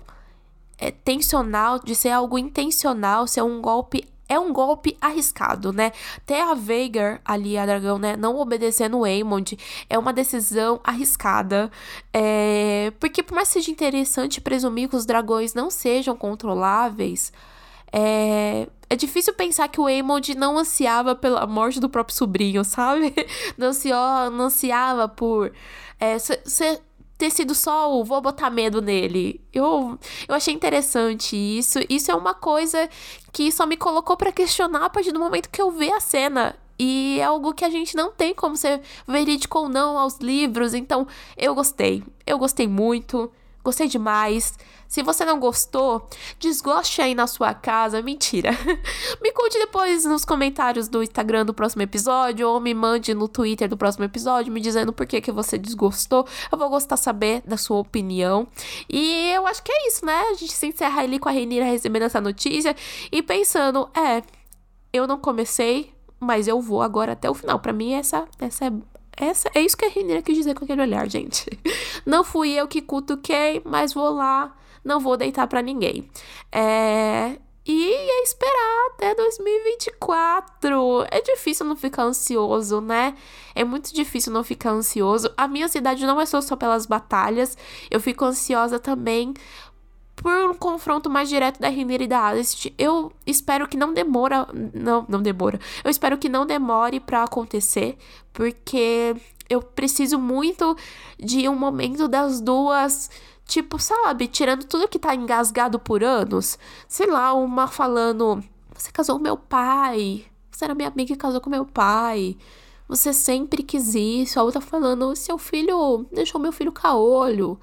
é, tensional, de ser algo intencional, ser um golpe é um golpe arriscado, né? Ter a Veigar ali, a dragão, né? Não obedecendo o Aemond é uma decisão arriscada. É... Porque por mais que seja interessante presumir que os dragões não sejam controláveis, é, é difícil pensar que o Eamon não ansiava pela morte do próprio sobrinho, sabe? Não, ansiou, não ansiava por é, ser ter sido só o vou botar medo nele. Eu, eu achei interessante isso. Isso é uma coisa que só me colocou para questionar a partir do momento que eu vi a cena. E é algo que a gente não tem como ser verídico ou não aos livros. Então, eu gostei. Eu gostei muito. Gostei demais. Se você não gostou, desgoste aí na sua casa. Mentira. me conte depois nos comentários do Instagram do próximo episódio ou me mande no Twitter do próximo episódio me dizendo por que, que você desgostou. Eu vou gostar saber da sua opinião. E eu acho que é isso, né? A gente se encerra ali com a Renira recebendo essa notícia e pensando, é, eu não comecei, mas eu vou agora até o final. Para mim essa essa é essa, é isso que a Renira quis dizer com aquele olhar, gente. Não fui eu que cutuquei, mas vou lá, não vou deitar para ninguém. É, e é esperar até 2024. É difícil não ficar ansioso, né? É muito difícil não ficar ansioso. A minha ansiedade não é só, só pelas batalhas. Eu fico ansiosa também por um confronto mais direto da Renira e da Alice. Eu espero que não demora, não, não demora. Eu espero que não demore para acontecer, porque eu preciso muito de um momento das duas, tipo, sabe, tirando tudo que tá engasgado por anos. Sei lá, uma falando: "Você casou com meu pai. Você era minha amiga e casou com meu pai." Você sempre quis isso. A outra falando: seu filho deixou meu filho caolho.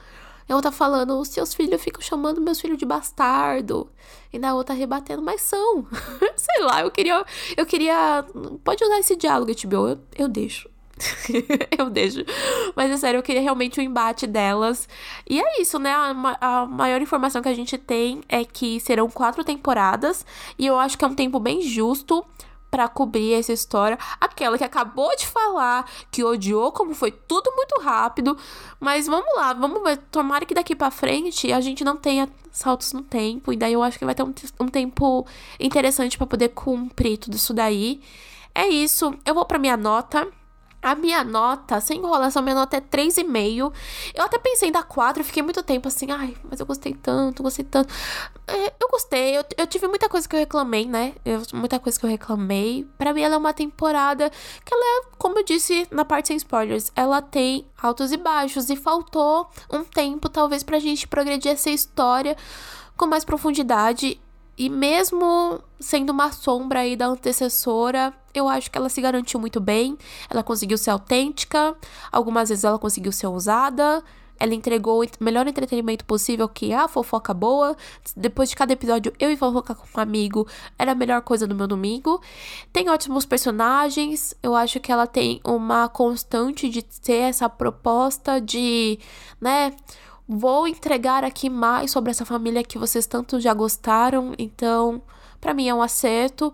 E a outra falando, os seus filhos ficam chamando meus filhos de bastardo. E na outra rebatendo, mas são. Sei lá, eu queria. Eu queria. Pode usar esse diálogo, HBO, eu, eu deixo. eu deixo. Mas é sério, eu queria realmente o um embate delas. E é isso, né? A, a, maior informação que a gente tem é que serão quatro temporadas. E eu acho que é um tempo bem justo para cobrir essa história. Aquela que acabou de falar, que odiou, como foi tudo muito rápido. Mas vamos lá, vamos ver. Tomara que daqui para frente a gente não tenha saltos no tempo. E daí eu acho que vai ter um, um tempo interessante para poder cumprir tudo isso daí. É isso. Eu vou para minha nota. A minha nota, sem enrolação, minha nota é 3,5. Eu até pensei em dar 4, fiquei muito tempo assim, ai, mas eu gostei tanto, gostei tanto. É, eu gostei, eu, eu tive muita coisa que eu reclamei, né? Eu, muita coisa que eu reclamei. Para mim, ela é uma temporada que ela é, como eu disse na parte sem spoilers, ela tem altos e baixos. E faltou um tempo, talvez, pra gente progredir essa história com mais profundidade. E mesmo sendo uma sombra aí da antecessora, eu acho que ela se garantiu muito bem. Ela conseguiu ser autêntica, algumas vezes ela conseguiu ser ousada. Ela entregou o melhor entretenimento possível, que é a fofoca boa. Depois de cada episódio, eu e fofocar com um amigo era a melhor coisa do meu domingo. Tem ótimos personagens. Eu acho que ela tem uma constante de ter essa proposta de, né? Vou entregar aqui mais sobre essa família que vocês tanto já gostaram, então, para mim é um acerto.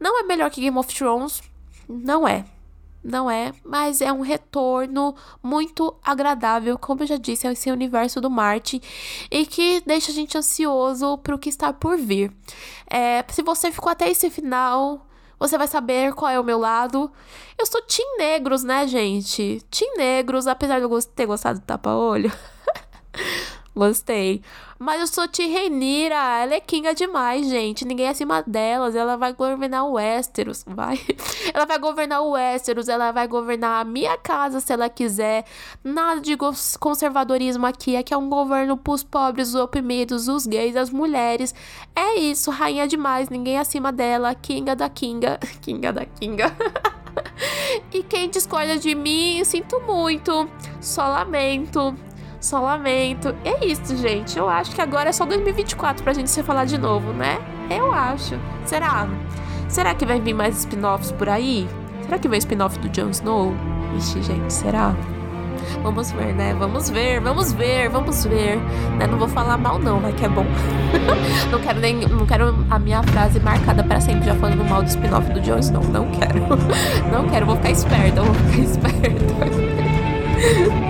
Não é melhor que Game of Thrones, não é. Não é, mas é um retorno muito agradável, como eu já disse, a esse universo do Marte e que deixa a gente ansioso para o que está por vir. É, se você ficou até esse final, você vai saber qual é o meu lado. Eu sou Team Negros, né, gente? Team Negros, apesar de eu ter gostado do tapa-olho. Gostei. Mas eu sou Tirrenira. Ela é kinga demais, gente. Ninguém é acima delas. Ela vai governar o Westeros. Vai. Ela vai governar o Westeros. Ela vai governar a minha casa se ela quiser. Nada de conservadorismo aqui. Aqui é um governo pros pobres, os oprimidos, os gays, as mulheres. É isso. Rainha demais. Ninguém é acima dela. Kinga da Kinga. Kinga da Kinga. e quem discorda de mim, sinto muito. Só lamento só lamento. É isso, gente. Eu acho que agora é só 2024 pra gente se falar de novo, né? Eu acho. Será? Será que vai vir mais spin-offs por aí? Será que vem spin-off do Jon Snow? Ixi, gente, será? Vamos ver, né? Vamos ver, vamos ver, vamos ver. Né? Não vou falar mal, não, vai que é bom. não quero nem. Não quero a minha frase marcada para sempre já falando mal do spin-off do Jon Snow. Não quero. não quero, vou ficar esperta, vou ficar esperta.